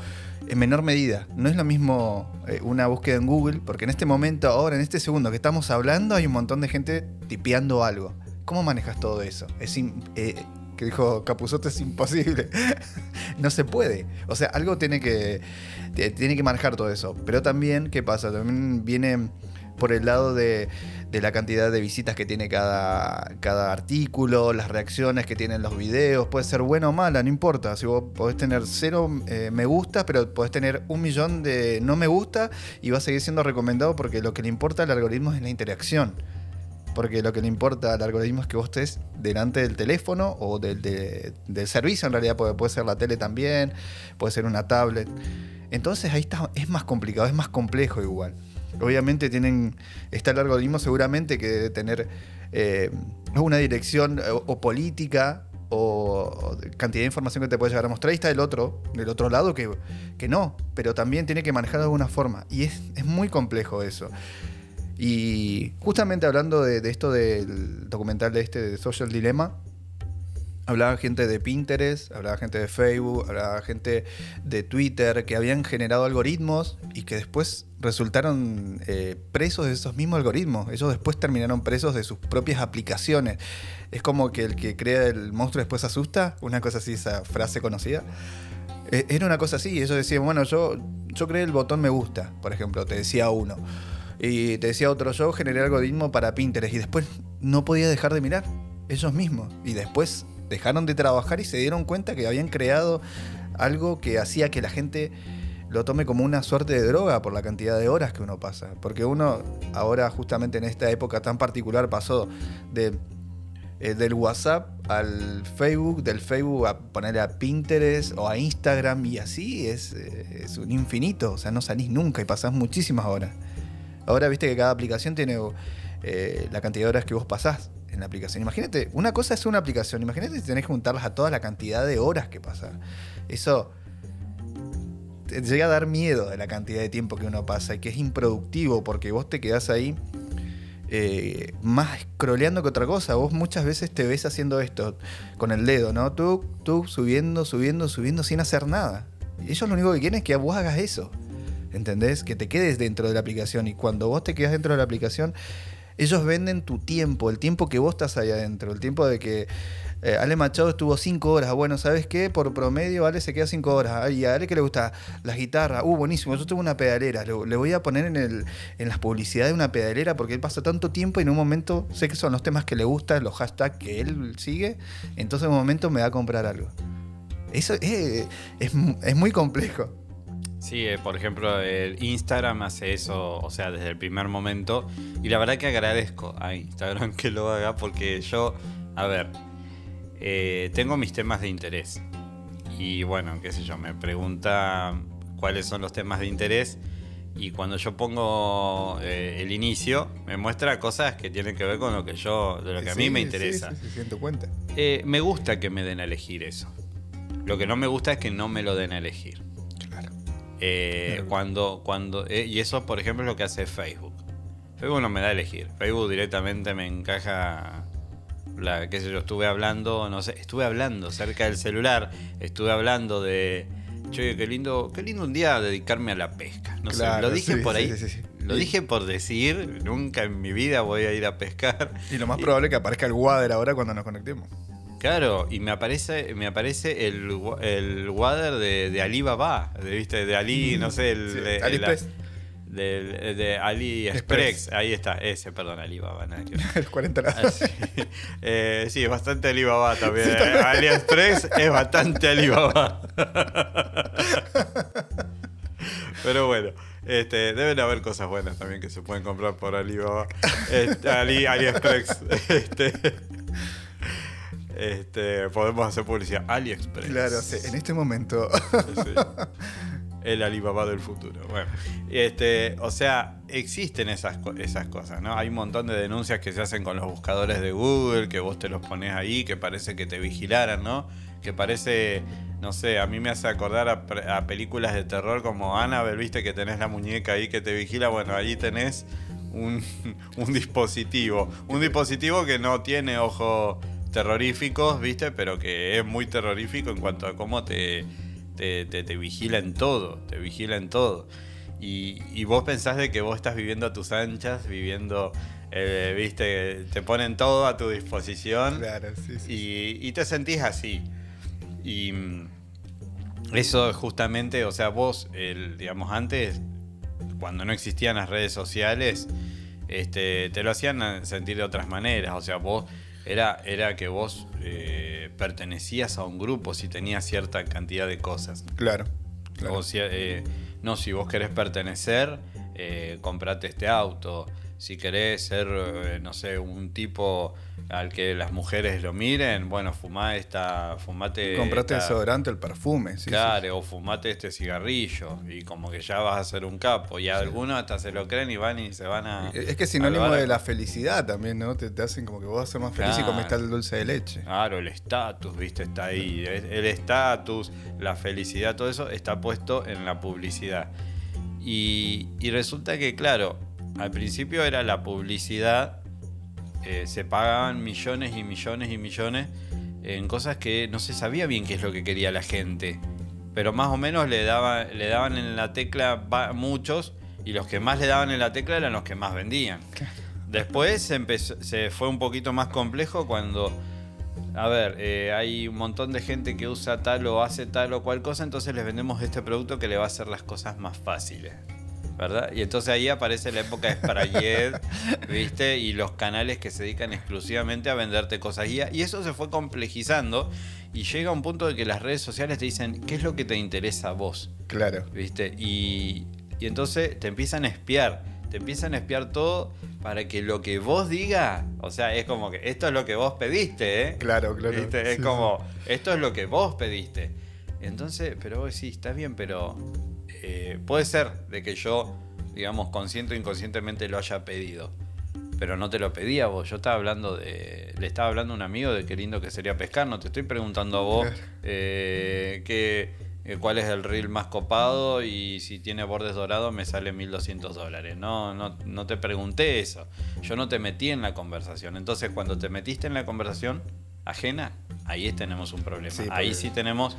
en menor medida. No es lo mismo eh, una búsqueda en Google, porque en este momento, ahora, en este segundo que estamos hablando, hay un montón de gente tipeando algo. ¿Cómo manejas todo eso? Es eh, que dijo Capuzote es imposible. no se puede. O sea, algo tiene que, tiene que manejar todo eso. Pero también, ¿qué pasa? También viene por el lado de, la cantidad de visitas que tiene cada, cada artículo, las reacciones que tienen los videos, puede ser buena o mala, no importa. Si vos podés tener cero eh, me gusta, pero podés tener un millón de no me gusta y va a seguir siendo recomendado porque lo que le importa al algoritmo es la interacción. Porque lo que le importa al algoritmo es que vos estés delante del teléfono o del, del servicio, en realidad puede, puede ser la tele también, puede ser una tablet. Entonces ahí está, es más complicado, es más complejo igual. Obviamente tienen, está el algoritmo seguramente que debe tener eh, una dirección eh, o, política o, cantidad de información que te puede llegar a mostrar. Ahí está el otro, del otro lado, que, que no, pero también tiene que manejar de alguna forma. Y es, muy complejo eso. Y justamente hablando de, esto del documental de este de Social Dilemma, Hablaba gente de Pinterest, hablaba gente de Facebook, hablaba gente de Twitter que habían generado algoritmos y que después resultaron eh, presos de esos mismos algoritmos. Ellos después terminaron presos de sus propias aplicaciones. Es como que el que crea el monstruo después asusta, una cosa así, esa frase conocida. E, era una cosa así, ellos decían, bueno, yo, yo creé el botón me gusta, por ejemplo, te decía uno. Y te decía otro, yo generé algoritmo para Pinterest y después no podía dejar de mirar ellos mismos. Y después dejaron de trabajar y se dieron cuenta que habían creado algo que hacía que la gente lo tome como una suerte de droga por la cantidad de horas que uno pasa. Porque uno ahora justamente en esta época tan particular pasó de, eh, del WhatsApp al Facebook, del Facebook a poner a Pinterest o a Instagram y así es, eh, es un infinito. O sea, no salís nunca y pasás muchísimas horas. Ahora viste que cada aplicación tiene eh, la cantidad de horas que vos pasás en la aplicación. Imagínate, una cosa es una aplicación, imagínate si tenés que juntarlas a toda la cantidad de horas que pasa. Eso te llega a dar miedo de la cantidad de tiempo que uno pasa y que es improductivo porque vos te quedás ahí eh, más scrolleando que otra cosa. Vos muchas veces te ves haciendo esto con el dedo, ¿no? Tú, tú subiendo, subiendo, subiendo sin hacer nada. Ellos lo único que quieren es que vos hagas eso. ¿Entendés? Que te quedes dentro de la aplicación y cuando vos te quedas dentro de la aplicación ellos venden tu tiempo, el tiempo que vos estás ahí adentro, el tiempo de que eh, Ale Machado estuvo cinco horas. Bueno, ¿sabes qué? Por promedio, Ale se queda cinco horas. Y a Ale que le gusta las guitarras. Uh, buenísimo. Yo tengo una pedalera. Le, voy a poner en, el, en las publicidades una pedalera porque él pasa tanto tiempo y en un momento sé que son los temas que le gustan, los hashtags que él sigue. Entonces en un momento me va a comprar algo. Eso es, es muy complejo. Sí, eh, por ejemplo, el Instagram hace eso, o sea, desde el primer momento. Y la verdad que agradezco a Instagram que lo haga porque yo, a ver, eh, tengo mis temas de interés. y bueno, qué sé yo, me pregunta cuáles son los temas de interés y cuando yo pongo eh, el inicio me muestra cosas que tienen que ver con lo que yo, de lo que a mí me interesa. Sí, sí, siento cuenta. Eh, me gusta que me den a elegir eso. Lo que no me gusta es que no me lo den a elegir. Eh, cuando, cuando, eh, y eso, por ejemplo, es lo que hace Facebook. Facebook no me da a elegir. Facebook directamente me encaja. La, qué sé yo, estuve hablando, no sé, estuve hablando cerca del celular, estuve hablando de. Che, qué lindo, qué lindo un día dedicarme a la pesca. No sé, lo dije sí, por ahí. sí, sí. Lo dije por decir, nunca en mi vida voy a ir a pescar. Y lo más probable es que aparezca el Wader ahora cuando nos conectemos. Claro, y me aparece, me aparece el, el water de, de Alibaba, de, ¿viste? De Ali, no sé, el, Sí, de, el- AliExpress. del- de AliExpress. Ahí está, ese, perdón, Alibaba. ver. El 40 la- Ah, sí. Eh, sí, es bastante Alibaba también. ¿eh? AliExpress es bastante Alibaba. Pero bueno, este, deben haber cosas buenas también que se pueden comprar por Alibaba. Este, Ali, AliExpress. Este, este, podemos hacer publicidad. AliExpress. Claro, sí, en este momento. Sí. El Alibaba del futuro. Bueno, este, o sea, existen esas, esas cosas, ¿no? Hay un montón de denuncias que se hacen con los buscadores de Google, que vos te los pones ahí, que parece que te vigilaran, ¿no? Que parece, no sé, a mí me hace acordar a, a películas de terror como Annabelle, viste que tenés la muñeca ahí que te vigila, bueno, ahí tenés un, un dispositivo. Un dispositivo que no tiene ojos terroríficos, viste, pero que es muy terrorífico en cuanto a cómo te te, te, te vigila en todo, te vigila en todo. Y, y vos pensás de que vos estás viviendo a tus anchas, viviendo, eh, viste, te ponen todo a tu disposición claro, sí, sí. y, y te sentís así. Y mm, eso justamente, o sea, vos, el, digamos, antes, cuando no existían las redes sociales, este, te lo hacían sentir de otras maneras. O sea, vos era, era que vos eh, pertenecías a un grupo si tenías cierta cantidad de cosas. Claro. claro. O si, eh, no, si vos querés pertenecer, eh, comprate este auto. Si querés ser, eh, no sé, un tipo al que las mujeres lo miren, bueno, fumá esta, fumate. Comprate esta- desodorante, el perfume. Sí, sí. claro, o fumate este cigarrillo. Y como que ya vas a ser un capo. Y algunos hasta se lo creen y van y se van a. Es que es sinónimo de la felicidad también, ¿no? Te, te hacen como que vos vas a ser más feliz y Claro. comés el dulce de leche. Claro, el estatus, viste, está ahí. El estatus, la felicidad, todo eso está puesto en la publicidad. Y, y resulta que, claro, al principio era la publicidad, eh, se pagaban millones y millones y millones en cosas que no se sabía bien qué es lo que quería la gente. Pero más o menos le, daba, le daban en la tecla muchos y los que más le daban en la tecla eran los que más vendían. Después se, empezó, se fue un poquito más complejo cuando, a ver, eh, hay un montón de gente que usa tal o hace tal o cual cosa, entonces les vendemos este producto que le va a hacer las cosas más fáciles. ¿Verdad? Y entonces ahí aparece la época de Sprayed, ¿viste? Y los canales que se dedican exclusivamente a venderte cosas. Y, y eso se fue complejizando y llega un punto de que las redes sociales te dicen, ¿qué es lo que te interesa a vos? Claro. ¿Viste? Y, y entonces te empiezan a espiar. Te empiezan a espiar todo para que lo que vos diga, o sea, es como que esto es lo que vos pediste, ¿eh? Claro, claro. ¿Viste? Es Sí, como, esto es lo que vos pediste. Entonces, pero vos sí, está bien, pero eh, puede ser de que yo, digamos, consciente o inconscientemente lo haya pedido. Pero no te lo pedía vos. Yo estaba hablando de. Le estaba hablando a un amigo de qué lindo que sería pescar. No te estoy preguntando a vos eh, qué, eh, cuál es el reel más copado y si tiene bordes dorados me sale 1200 dólares. No, no, no te pregunté eso. Yo no te metí en la conversación. Entonces, cuando te metiste en la conversación ajena, ahí tenemos un problema. Sí, ahí sí tenemos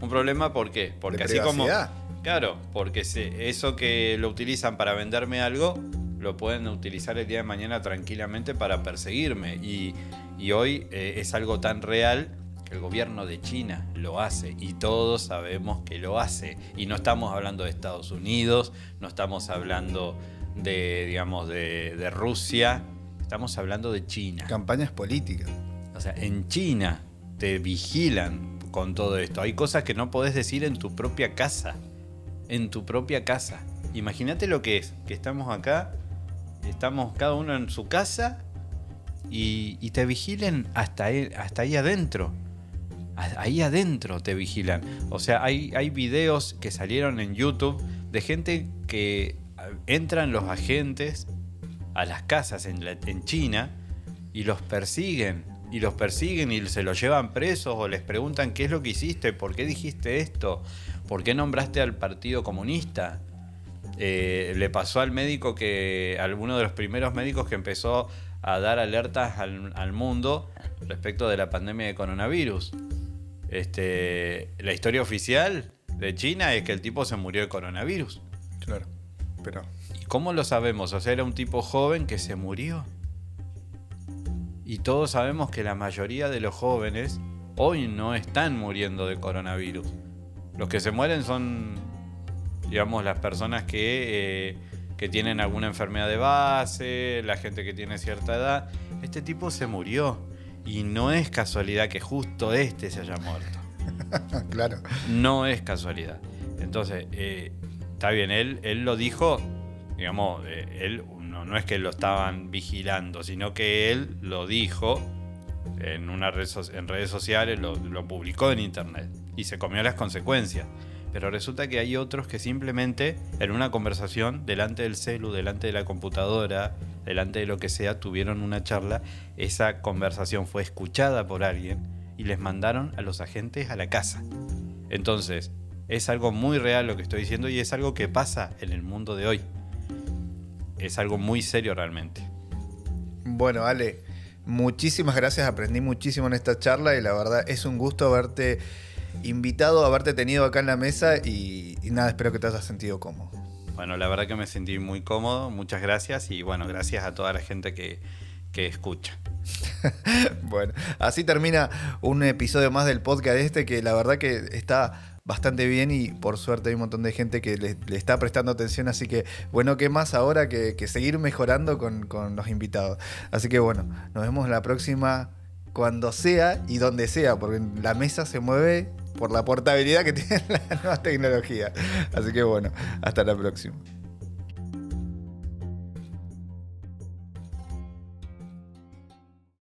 un problema. ¿Por qué? Porque así como. Claro, porque eso que lo utilizan para venderme algo, lo pueden utilizar el día de mañana tranquilamente para perseguirme. Y, y hoy eh, es algo tan real que el gobierno de China lo hace y todos sabemos que lo hace. Y no estamos hablando de Estados Unidos, no estamos hablando de, digamos, de, de Rusia, estamos hablando de China. Campañas políticas. O sea, en China te vigilan con todo esto. Hay cosas que no podés decir en tu propia casa. En tu propia casa. Imagínate lo que es, que estamos acá, estamos cada uno en su casa y, te vigilen hasta ahí, hasta ahí adentro. Ahí adentro te vigilan. O sea, hay, hay videos que salieron en YouTube de gente que entran los agentes a las casas en, en China y los persiguen. Y los persiguen y se los llevan presos o les preguntan qué es lo que hiciste, por qué dijiste esto, por qué nombraste al Partido Comunista. Eh, le pasó al médico que, alguno de los primeros médicos que empezó a dar alertas al, mundo respecto de la pandemia de coronavirus. Este, la historia oficial de China es que el tipo se murió de coronavirus. Claro, pero... ¿Y cómo lo sabemos? O sea, era un tipo joven que se murió. Y todos sabemos que la mayoría de los jóvenes hoy no están muriendo de coronavirus. Los que se mueren son, digamos, las personas que, eh, que tienen alguna enfermedad de base, la gente que tiene cierta edad. Este tipo se murió. Y no es casualidad que justo este se haya muerto. claro. No es casualidad. Entonces, eh, está bien, él, él lo dijo, digamos, eh, él no, es que lo estaban vigilando, sino que él lo dijo en, una red, en redes sociales, lo, lo publicó en internet y se comió las consecuencias. Pero resulta que hay otros que simplemente en una conversación delante del celu, delante de la computadora, delante de lo que sea, tuvieron una charla, esa conversación fue escuchada por alguien y les mandaron a los agentes a la casa. Entonces, es algo muy real lo que estoy diciendo y es algo que pasa en el mundo de hoy es algo muy serio realmente. Bueno, Ale, muchísimas gracias, aprendí muchísimo en esta charla y la verdad es un gusto haberte invitado, haberte tenido acá en la mesa y, nada, espero que te hayas sentido cómodo. Bueno, la verdad que me sentí muy cómodo, muchas gracias y bueno, gracias a toda la gente que, que escucha. bueno, así termina un episodio más del podcast este que la verdad que está bastante bien y por suerte hay un montón de gente que le, está prestando atención, así que bueno, ¿qué más ahora que, seguir mejorando con, con, los invitados? Así que bueno, nos vemos la próxima cuando sea y donde sea, porque la mesa se mueve por la portabilidad que tiene la nueva tecnología. Así que bueno, hasta la próxima.